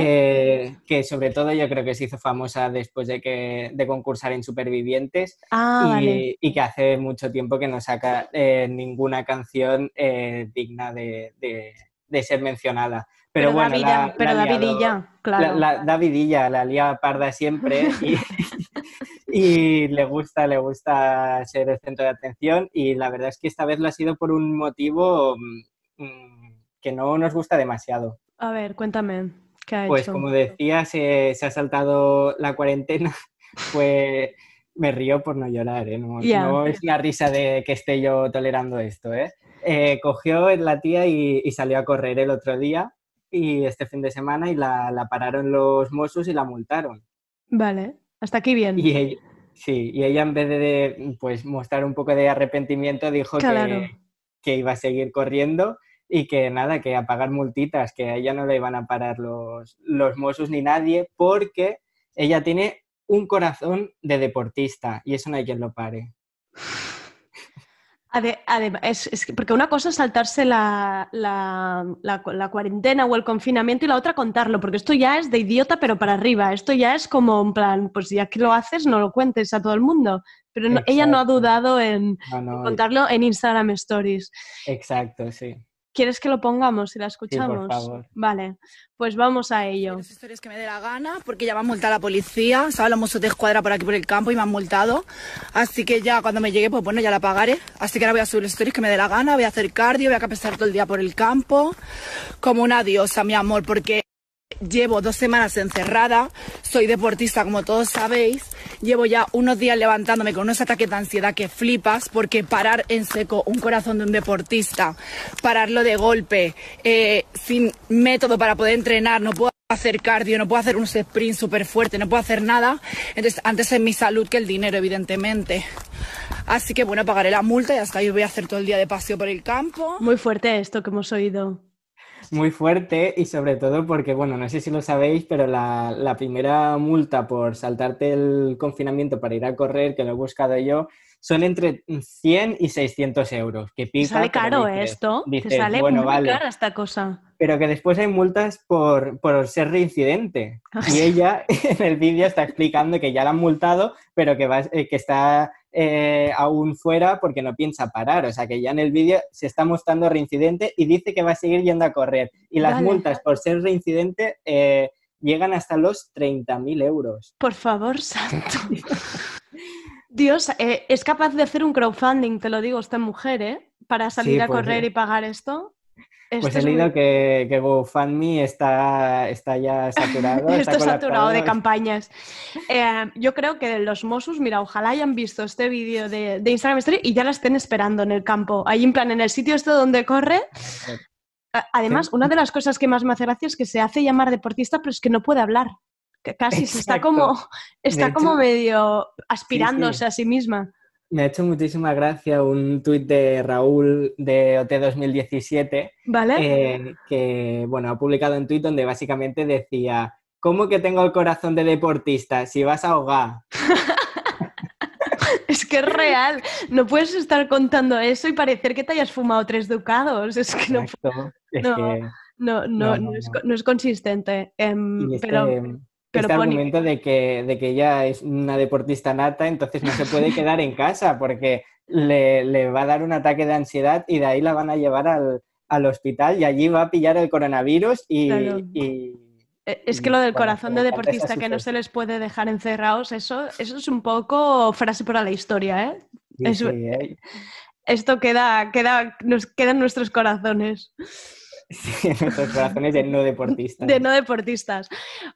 eh, que sobre todo yo creo que se hizo famosa después de, que, de concursar en Supervivientes Ah, y, vale. y que hace mucho tiempo que no saca eh, ninguna canción eh, digna de, de- de ser mencionada. Pero, Pero bueno, David- la- pero la Davidilla, claro. La, la- Davidilla, la lía parda siempre y, y le gusta, le gusta ser el centro de atención y la verdad es que esta vez lo ha sido por un motivo mm, mm, que no nos gusta demasiado. A ver, cuéntame. ¿Qué ha Pues hecho? como decía, se, se ha saltado la cuarentena, pues me río por no llorar, ¿eh? no, Ya. no es la risa de que esté yo tolerando esto. ¿eh? Eh, cogió la tía y, y salió a correr el otro día y este fin de semana y la, la pararon los Mossos y la multaron. Vale. Hasta aquí bien. Y ella, sí, y ella en vez de pues, mostrar un poco de arrepentimiento dijo Claro. que, que iba a seguir corriendo y que nada, que a pagar multitas, que a ella no le iban a parar los, los Mossos ni nadie, porque ella tiene un corazón de deportista y eso no hay quien lo pare. Ade- adem- es, es que- porque una cosa es saltarse la, la- la- la cuarentena o el confinamiento y la otra contarlo, porque esto ya es de idiota pero para arriba, esto ya es como en plan, pues ya que lo haces no lo cuentes a todo el mundo, pero no- ella no ha dudado en No, no, contarlo en Instagram Stories. Exacto, sí. ¿Quieres que lo pongamos y la escuchamos? favor. Vale, pues vamos a ello. historias que me dé la gana, porque ya me ha multado la policía, ¿sabes? Los mozos de escuadra por aquí por el campo y me han multado. Así que ya cuando me llegue, pues bueno, ya la pagaré. Así que ahora voy a subir stories que me dé la gana, voy a hacer cardio, voy a pasar todo el día por el campo, como una diosa, mi amor, porque llevo dos semanas encerrada, soy deportista, como todos sabéis. Llevo ya unos días levantándome con unos ataques de ansiedad que flipas, porque parar en seco un corazón de un deportista, pararlo de golpe, eh, sin método para poder entrenar, no puedo hacer cardio, no puedo hacer un sprint súper fuerte, no puedo hacer nada. Entonces, antes es mi salud que el dinero, evidentemente. Así que bueno, pagaré la multa y hasta ahí voy a hacer todo el día de paseo por el campo. Muy fuerte esto que hemos oído. Muy fuerte y sobre todo porque, bueno, no sé si lo sabéis, pero la, la primera multa por saltarte el confinamiento para ir a correr, que lo he buscado yo, son entre 100 y 600 euros. Que pica, sale caro dices- esto, te dices, sale bueno, muy vale. cara esta cosa. Pero que después hay multas por, por ser reincidente. Y ella en el vídeo está explicando que ya la han multado, pero que, va, eh, que está eh, aún fuera porque no piensa parar. O sea que ya en el vídeo se está mostrando reincidente y dice que va a seguir yendo a correr. Y las Vale. multas por ser reincidente eh, llegan hasta los 30.000 euros. Por favor, santo. Dios, eh, es capaz de hacer un crowdfunding, te lo digo, esta mujer, ¿eh? Para salir Sí, a pues, correr y pagar esto. Pues he es muy- leído que, que GoFundMe está, está ya saturado. Está saturado de campañas. Eh, yo creo que los Mossos, mira, ojalá hayan visto este vídeo de, de Instagram Story y ya la estén esperando en el campo. Ahí en plan, en el sitio este donde corre. Además, una de las cosas que más me hace gracia es que se hace llamar deportista, pero es que no puede hablar. Que casi se está Exacto. como, De está hecho- como medio aspirándose sí. a sí misma. Me ha hecho muchísima gracia un tuit de Raúl de OT 2017 ¿Vale? eh, que bueno, ha publicado un tuit donde básicamente decía ¿Cómo que tengo el corazón de deportista si vas a ahogar? Es que es real. No puedes estar contando eso y parecer que te hayas fumado tres ducados. Es que no, Exacto. Es no, que- no, no, no, no no, es, no. es consistente. Em, pero este pone- argumento de que, de que ella es una deportista nata, entonces no se puede quedar en casa porque le, le va a dar un ataque de ansiedad y de ahí la van a llevar al, al hospital y allí va a pillar el coronavirus y, Claro. y- Eh, Es que lo del corazón de deportista que no se les puede dejar encerrados, eso, eso es un poco frase para la historia, ¿eh? Sí, Eso- sí, ¿eh? Esto queda, queda, nos quedan nuestros corazones Sí, nuestros corazones de no deportistas. de no deportistas.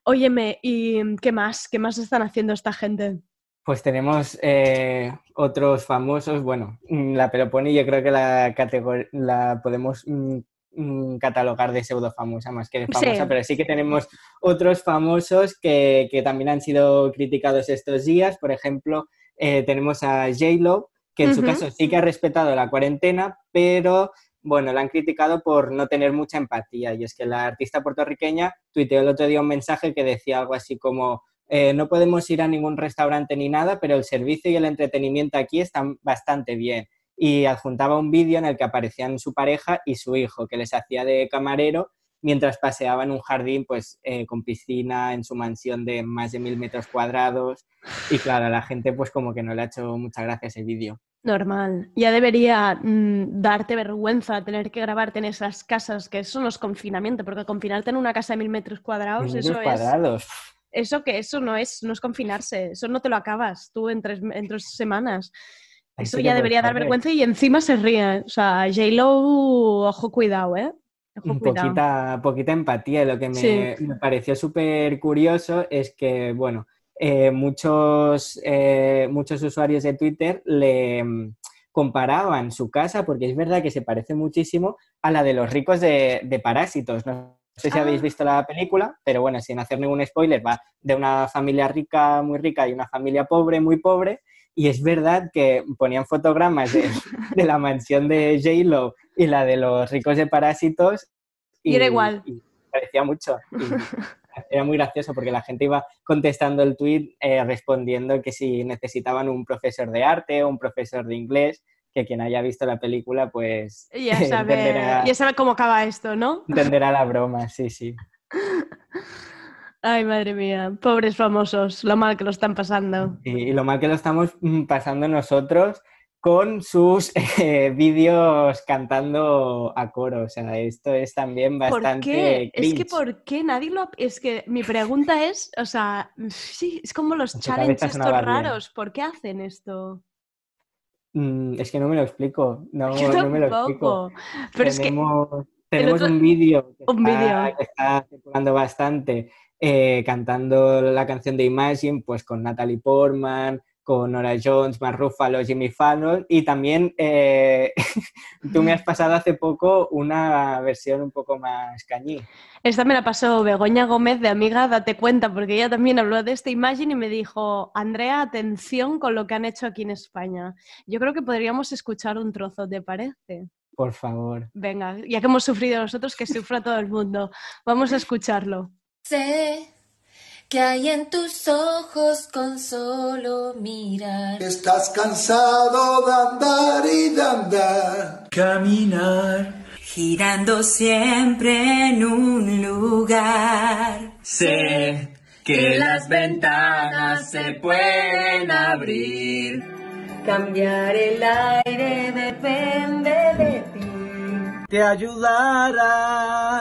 Óyeme, ¿y qué más? ¿Qué más están haciendo esta gente? Pues tenemos eh, otros famosos, bueno, mm, la Peloponi yo creo que la, podemos mm, mm, catalogar de pseudo famosa más que de Sí. famosa, pero sí que tenemos otros famosos que, que también han sido criticados estos días. Por ejemplo, eh, tenemos a J-Lo, que en su caso sí que ha respetado la cuarentena, pero bueno, la han criticado por no tener mucha empatía. Y es que la artista puertorriqueña tuiteó el otro día un mensaje que decía algo así como eh, no podemos ir a ningún restaurante ni nada, pero el servicio y el entretenimiento aquí están bastante bien. Y adjuntaba un vídeo en el que aparecían su pareja y su hijo, que les hacía de camarero mientras paseaba un jardín pues eh, con piscina en su mansión de más de mil metros cuadrados. Y claro, la gente pues como que no le ha hecho mucha gracia ese vídeo. Normal. Ya debería mm, darte vergüenza tener que grabarte en esas casas, que eso no es confinamiento, porque confinarte en una casa de mil metros cuadrados, Mil eso es... Eso que eso no es, no es confinarse, eso no te lo acabas tú en tres, en tres semanas. Eso ya debería dar vergüenza y encima se ríe. O sea, J-Lo, ojo cuidado, ¿eh? Ojo Un cuidado. poquita, poquita empatía. Lo que me, Sí. me pareció súper curioso es que, bueno, eh, muchos, eh, muchos usuarios de Twitter le mm, comparaban su casa, porque es verdad que se parece muchísimo a la de los ricos de, de Parásitos. No sé si Ah. habéis visto la película, pero bueno, sin hacer ningún spoiler, va de una familia rica, muy rica y una familia pobre, muy pobre. Y es verdad que ponían fotogramas de, de la mansión de J-Lo y la de los ricos de Parásitos. Y era igual. y parecía mucho. Y era muy gracioso porque la gente iba contestando el tweet respondiendo que si necesitaban un profesor de arte o un profesor de inglés, que quien haya visto la película, pues Ya sabe, entenderá, ya sabe cómo acaba esto, ¿no? entenderá la broma, sí, sí. Ay, madre mía, pobres famosos, lo mal que lo están pasando. Y, y lo mal que lo estamos mm, pasando nosotros con sus eh, vídeos cantando a coro. O sea, esto es también ¿Por bastante qué? Es que. ¿por qué nadie lo... Es que mi pregunta es, o sea, sí, es como los challenges estos bien. raros. ¿Por qué hacen esto? Mm, es que no me lo explico. No, Yo no me lo explico. Pero es que tenemos tenemos otro- un vídeo que, Un está- vídeo. que está circulando bastante, eh, cantando la canción de Imagine, pues con Natalie Portman, con Nora Jones, Mark Ruffalo, Jimmy Fallon, y también eh, tú me has pasado hace poco una versión un poco más cañí. Esta me la pasó Begoña Gómez de amiga, date cuenta, porque ella también habló de esta imagen y me dijo, Andrea, atención con lo que han hecho aquí en España. Yo creo que podríamos escuchar un trozo, ¿te parece? Por favor. Venga, ya que hemos sufrido nosotros, que sufra todo el mundo. Vamos a escucharlo. Sé que hay en tus ojos con solo mirar. Estás cansado de andar y de andar. Caminar. Girando siempre en un lugar. Sé que las ventanas se pueden abrir. Cambiar el aire depende de ti. Te ayudará.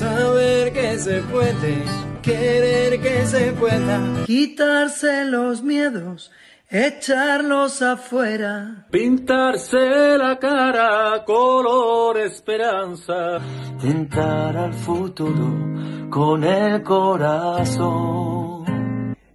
Saber que se puede, querer que se pueda. Quitarse los miedos, echarlos afuera. Pintarse la cara color esperanza. Tentar al futuro con el corazón.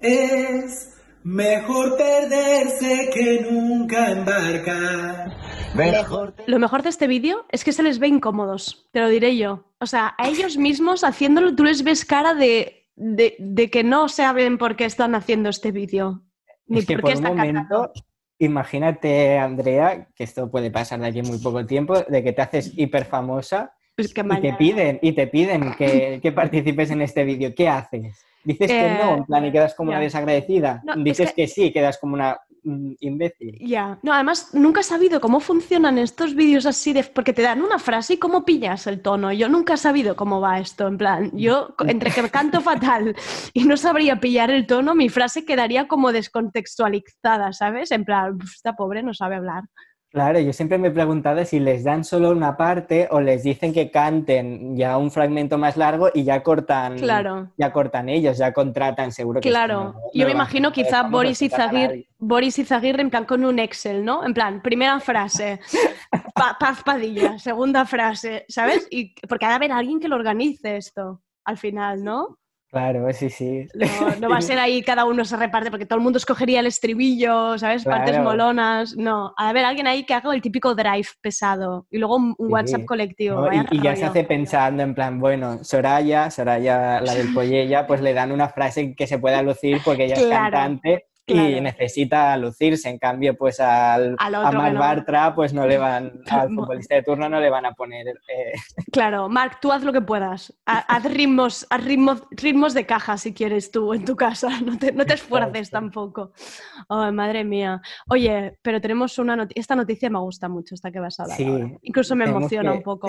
Es mejor perderse que nunca embarcar. Mejor Lo mejor de este vídeo es que se les ve incómodos, te lo diré yo. O sea, a ellos mismos haciéndolo, tú les ves cara de, de, de que no saben por qué están haciendo este vídeo. Ni Es que por por qué un cantando. momento, imagínate, Andrea, que esto puede pasar de aquí en muy poco tiempo, de que te haces hiper famosa Pues que y te piden, y te piden que, que participes en este vídeo. ¿Qué haces? Dices que no, en plan, y quedas como una desagradecida. No, es Dices que- que... sí, quedas como una mm, imbécil. Ya, no, además nunca he sabido cómo funcionan estos vídeos así de porque te dan una frase y cómo pillas el tono. Yo nunca he sabido cómo va esto, en plan, yo entre que canto fatal y no sabría pillar el tono, mi frase quedaría como descontextualizada, ¿sabes? En plan, "Uf, esta pobre no sabe hablar. Claro, yo siempre me he preguntado si les dan solo una parte o les dicen que canten ya un fragmento más largo y ya cortan, Claro. ya cortan ellos, ya contratan, seguro que Claro, no- yo me imagino quizá Boris Izaguirre. Boris Izaguirre en plan con un Excel, ¿no? En plan, primera frase, Pa- Paz Padilla, segunda frase, ¿sabes? Y porque ha de haber alguien que lo organice esto al final, ¿no? Claro, sí, sí. No, no va a ser ahí cada uno se reparte porque todo el mundo escogería el estribillo, ¿sabes? Partes molonas. No, de haber alguien ahí que haga el típico drive pesado y luego un, Sí. WhatsApp colectivo. Y, y ya se hace pensando en plan, bueno, Soraya, Soraya, la del Pollella, pues le dan una frase que se pueda lucir porque ella es Claro, y necesita lucirse. En cambio, pues al, Al a no. Bartra, pues no le van, al futbolista de turno no le van a poner. eh, Claro, Marc, tú haz lo que puedas. Ha- Haz ritmos, haz ritmos, ritmos de caja si quieres tú en tu casa. No te, no te esfuerces tampoco. Madre mía. Oye, pero tenemos una noticia. Esta noticia me gusta mucho, esta que vas a hablar. Sí, ahora. Incluso me emociona que- un poco.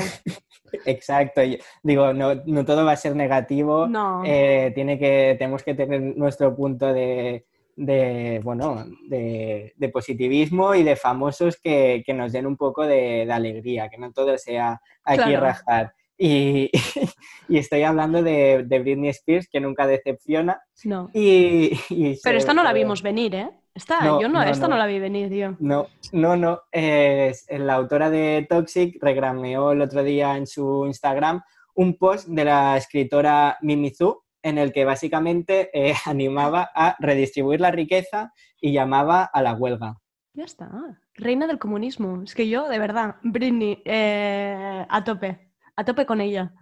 Exacto, digo, no, no todo va a ser negativo, No. eh, tiene que, tenemos que tener nuestro punto de, de, bueno, de, de positivismo y de famosos que, que nos den un poco de, de alegría, que no todo sea aquí Claro. rajar. Y, y estoy hablando de, de Britney Spears, que nunca decepciona. No. Y, y Pero esta no la eh, vimos venir, ¿eh? Esta, No, yo no, no, esta no. no. la vi venir, tío. No, no, no. Es, la autora de Toxic regrameó el otro día en su Instagram un post de la escritora Mimizu en el que básicamente eh, animaba a redistribuir la riqueza y llamaba a la huelga. Ya está. Reina del comunismo. Es que yo, de verdad, Britney, eh, a tope. A tope con ella.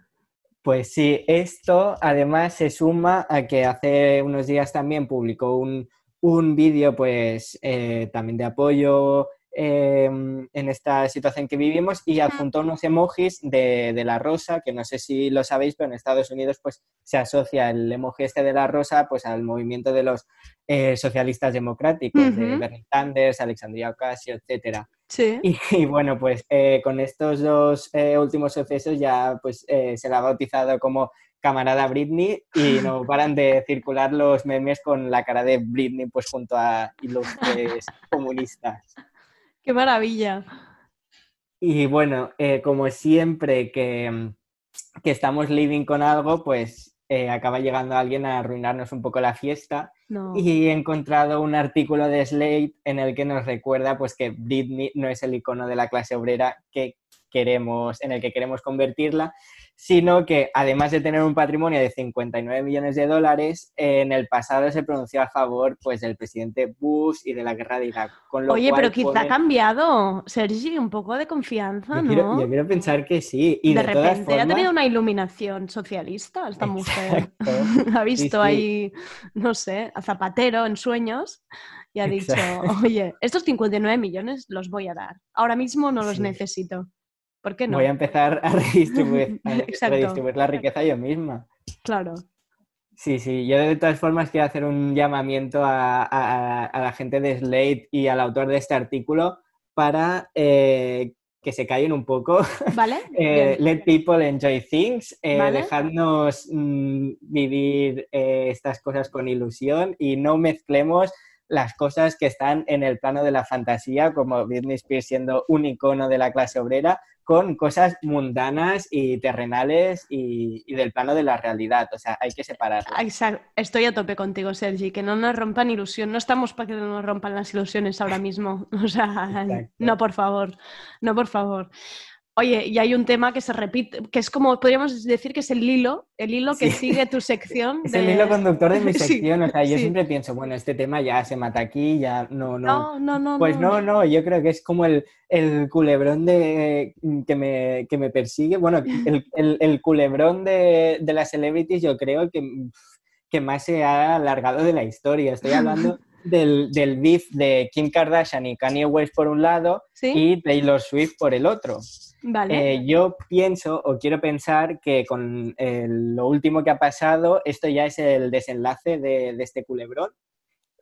Pues sí, esto además se suma a que hace unos días también publicó un, un vídeo, pues eh, también de apoyo eh, en esta situación que vivimos y adjuntó unos emojis de, de la rosa, que no sé si lo sabéis, pero en Estados Unidos pues se asocia el emoji este de la rosa pues al movimiento de los eh, socialistas democráticos, de. Bernie Sanders, Alexandria Ocasio, etcétera. Sí. Y, y bueno, pues eh, con estos dos eh, últimos sucesos ya pues se la ha bautizado como camarada Britney y no paran de circular los memes con la cara de Britney pues junto a ilustres comunistas. Qué maravilla. Y bueno, eh, como siempre que, que estamos living con algo, pues eh, acaba llegando alguien a arruinarnos un poco la fiesta. No. Y he encontrado un artículo de Slate en el que nos recuerda pues, que Britney no es el icono de la clase obrera que queremos, en el que queremos convertirla, sino que además de tener un patrimonio de 59 millones de dólares, en el pasado se pronunció a favor pues, del presidente Bush y de la guerra de Irak. Con lo Oye, cual pero quizá ha cambiado, Sergi, un poco de confianza, yo, ¿no? quiero, yo quiero pensar que sí. Y de, de, todas repente ha tenido una iluminación socialista esta mujer. ha visto sí. ahí, no sé, a Zapatero en sueños y ha dicho, oye, estos 59 millones los voy a dar. Ahora mismo no los Sí. necesito. ¿Por qué no? voy a empezar a redistribuir, a Exacto. redistribuir la riqueza yo misma. Claro. Sí, sí, yo de todas formas quiero hacer un llamamiento a, a- a la gente de Slate y al autor de este artículo para eh, que se callen un poco. ¿Vale? Eh, let people enjoy things, eh, Vale. dejadnos mm, vivir eh, estas cosas con ilusión y no mezclemos las cosas que están en el plano de la fantasía, como Britney Spears siendo un icono de la clase obrera, con cosas mundanas y terrenales y, y del plano de la realidad. O sea, hay que separarlo. Exacto. Estoy a tope contigo, Sergi, que no nos rompan ilusión. No estamos para que nos rompan las ilusiones ahora mismo. O sea, Exacto. no, por favor. No, por favor. Oye, y hay un tema que se repite, que es como, podríamos decir que es el hilo, el hilo que Sí. sigue tu sección. Es el hilo conductor de mi Sí, sección. o sea, yo sí. siempre pienso, bueno, este tema ya se mata aquí, ya no, no. No, no, no. Pues no, no, yo creo que es como el, el culebrón de, que, me, que me persigue. Bueno, el, el- el culebrón de, de las celebrities yo creo que, que más se ha alargado de la historia. Estoy hablando del, del beef de Kim Kardashian y Kanye West por un lado y Taylor Swift por el otro. Vale. Eh, yo pienso o quiero pensar que con eh, lo último que ha pasado, esto ya es el desenlace de, de este culebrón.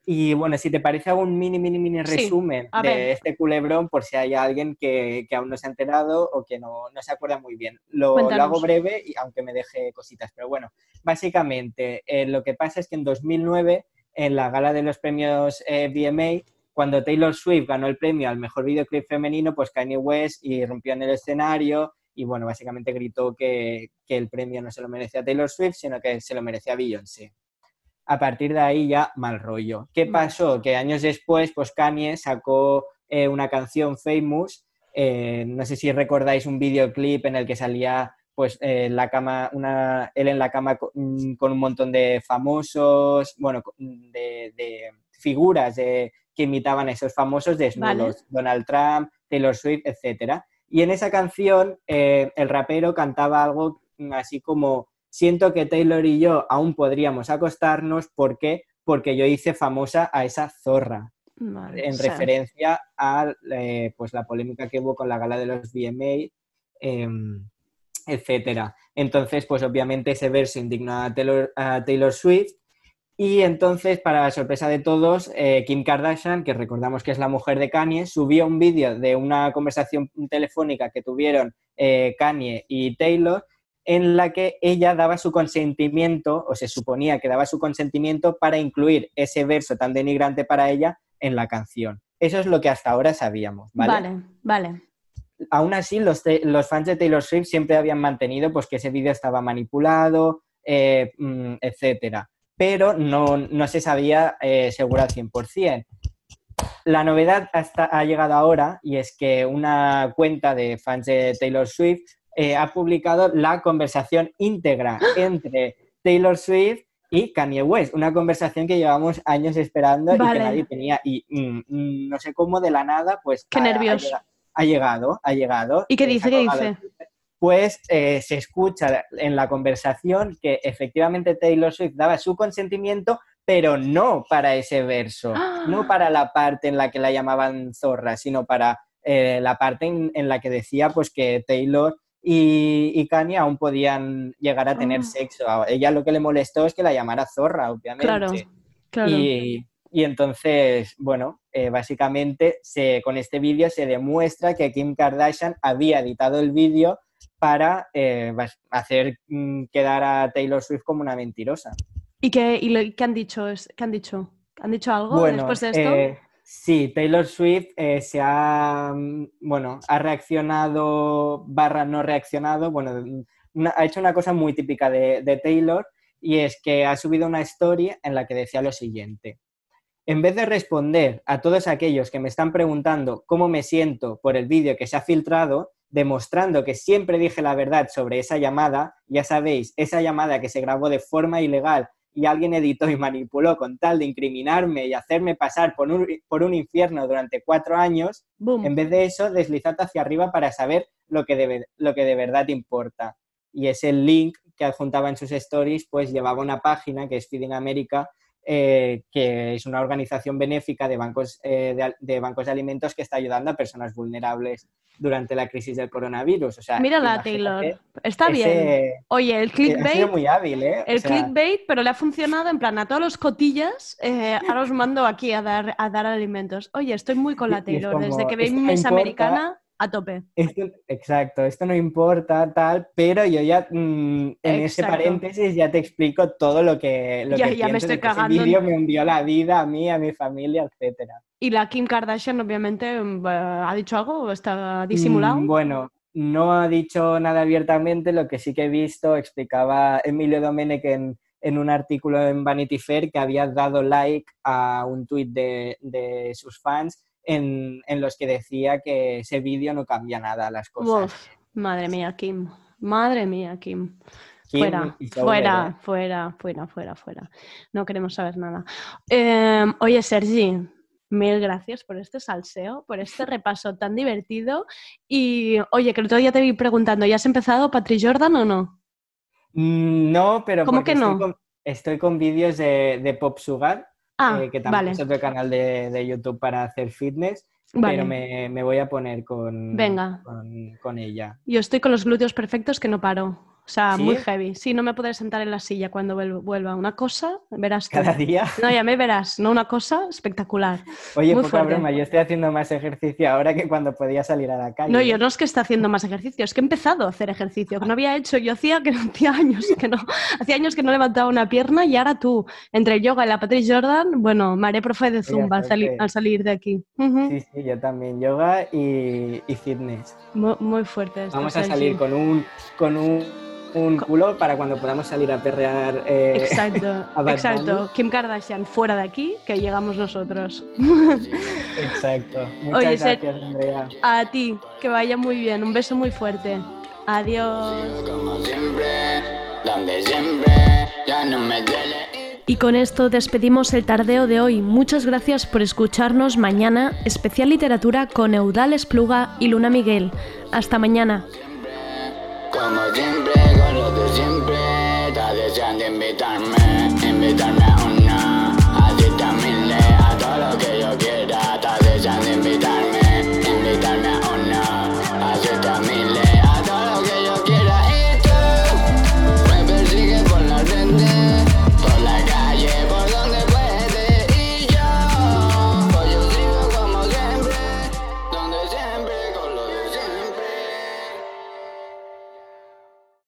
Y bueno, si te parece, hago un mini, mini, mini Sí, resumen a de este culebrón por si hay alguien que, que aún no se ha enterado o que no, no se acuerda muy bien. Lo, lo hago breve, y aunque me deje cositas, pero bueno, básicamente eh, lo que pasa es que en 2009, en la gala de los premios eh, VMA, cuando Taylor Swift ganó el premio al mejor videoclip femenino, pues Kanye West irrumpió en el escenario y bueno, básicamente gritó que, que el premio no se lo merecía Taylor Swift, sino que se lo merecía Beyoncé. A partir de ahí ya mal rollo. ¿Qué pasó? Que años después, pues Kanye sacó eh, una canción Famous. eh, no sé si recordáis un videoclip en el que salía pues eh, la cama, una, él en la cama co- mm, con, un montón de famosos, bueno, de, de figuras de, que imitaban a esos famosos desnudos, Vale. Donald Trump, Taylor Swift, etcétera. Y en esa canción eh, el rapero cantaba algo así como siento que Taylor y yo aún podríamos acostarnos, ¿por qué? Porque yo hice famosa a esa zorra Vale, en o sea, referencia a eh, pues la polémica que hubo con la gala de los VMA, em, etcétera. Entonces, pues obviamente ese verso indignó a Taylor, a Taylor Swift y entonces, para sorpresa de todos, eh, Kim Kardashian, que recordamos que es la mujer de Kanye, subió un vídeo de una conversación telefónica que tuvieron eh, Kanye y Taylor en la que ella daba su consentimiento, o se suponía que daba su consentimiento para incluir ese verso tan denigrante para ella en la canción. Eso es lo que hasta ahora sabíamos, ¿vale? Vale, vale. Aún así, los, los fans de Taylor Swift siempre habían mantenido pues, que ese vídeo estaba manipulado, eh, mm, etcétera. Pero no, no se sabía eh, seguro al 100%. La novedad hasta, ha llegado ahora y es que una cuenta de fans de Taylor Swift eh, ha publicado la conversación íntegra entre Taylor Swift y Kanye West, una conversación que llevamos años esperando y que nadie tenía. Y mm, mm, no sé cómo de la nada, pues Qué ha- ha nervios. llega- ha llegado, ha llegado. ¿Y qué eh, dice? ¿Qué dice? Pues eh, se escucha en la conversación que efectivamente Taylor Swift daba su consentimiento, pero no para ese verso, no para la parte en la que la llamaban zorra, sino para eh, la parte en, en la que decía pues que Taylor y, y Kanye aún podían llegar a tener Ah. sexo. A ella lo que le molestó es que la llamara zorra, obviamente. Claro, claro. Y, y entonces, bueno, eh, básicamente se, con este vídeo se demuestra que Kim Kardashian había editado el vídeo para eh, hacer mm, quedar a Taylor Swift como una mentirosa. ¿Y qué, y lo- qué han dicho? ¿Qué han dicho? ¿Han dicho algo después de esto? eh, sí, Taylor Swift eh, se ha, mm, bueno, ha reaccionado barra no reaccionado, bueno, una- ha hecho una cosa muy típica de, de Taylor y es que ha subido una story en la que decía lo siguiente. En vez de responder a todos aquellos que me están preguntando cómo me siento por el vídeo que se ha filtrado, demostrando que siempre dije la verdad sobre esa llamada, ya sabéis, esa llamada que se grabó de forma ilegal y alguien editó y manipuló con tal de incriminarme y hacerme pasar por un, por un infierno durante cuatro años, en vez de eso, deslizad hacia arriba para saber lo que, de, lo que de verdad importa. Y ese link que adjuntaba en sus stories, pues llevaba una página que es Feeding America, eh, que es una organización benéfica de bancos, eh, de, bancos de alimentos que está ayudando a personas vulnerables durante la crisis del coronavirus. O sea, Mírala, Taylor. Está ese- bien. Oye, el Ha clickbait. sido muy hábil, ¿eh? O El sea, clickbait, pero le ha funcionado en plan a todos los cotillas. eh, ahora os mando aquí a dar, a dar alimentos. Oye, estoy muy con la Taylor. Desde que no Miss. Americana, a tope. Esto- exacto, esto no importa, tal, pero yo ya mm, en ese paréntesis ya te explico todo lo que, lo Ya- que ya me estoy ese cagando en- vídeo me hundió la vida a mí, a mi familia, etcétera. Y la Kim Kardashian, obviamente, mm, ¿ha dicho algo o está disimulado? Mm, Bueno, no ha dicho nada abiertamente, lo que sí que he visto, explicaba Emilio Domenech en, en un artículo en Vanity Fair que había dado like a un tuit de, de sus fans en, en los que decía que ese vídeo no cambia nada las cosas. Uf, madre mía, Kim. Madre mía, Kim. Kim Fuera, fuera, fuera, fuera, fuera, fuera. No queremos saber nada. Eh, oye, Sergi, mil gracias por este salseo, por este repaso tan divertido. Y oye, que el otro día te vi preguntando, ¿ya has empezado Patrick Jordan o no? Mm, No, pero ¿Cómo que no? Estoy con, estoy con vídeos de, de Pop Sugar, Ah, eh, que también vale. es otro canal de, de YouTube para hacer fitness, Vale. pero me, me voy a poner con, Venga. con, con ella. Yo estoy con los glúteos perfectos que no paro. O sea, ¿Sí? muy heavy. Sí, no me podré sentar en la silla cuando vuel- vuelva. Una cosa, verás tú. ¿Cada día? No, ya me verás. No, una cosa espectacular. Oye, Muy poca fuerte. broma, yo estoy haciendo más ejercicio ahora que cuando podía salir a la calle. No, yo no es que esté haciendo más ejercicio, es que he empezado a hacer ejercicio, que no había hecho. Yo hacía que hacía años que no, hacía años que no levantaba una pierna y ahora tú, entre el yoga y la Patrick Jordan, bueno, me haré profe de Zumba al, sali- tope. al salir de aquí. Sí, sí, yo también, yoga y, y fitness. Muy, muy fuerte esto, Vamos a salir con un, con un, un culo para cuando podamos salir a perrear. eh, Exacto, a exacto. Kim Kardashian fuera de aquí, que llegamos nosotros. Exacto. Muchas Oye, Ser- gracias, Andrea. A ti, que vaya muy bien. Un beso muy fuerte. Adiós. Y con esto despedimos el tardeo de hoy. Muchas gracias por escucharnos mañana, especial literatura con Eudal Espluga y Luna Miguel. Hasta mañana. Como siempre, con lo de siempre, está deseando invitarme, invitarme a un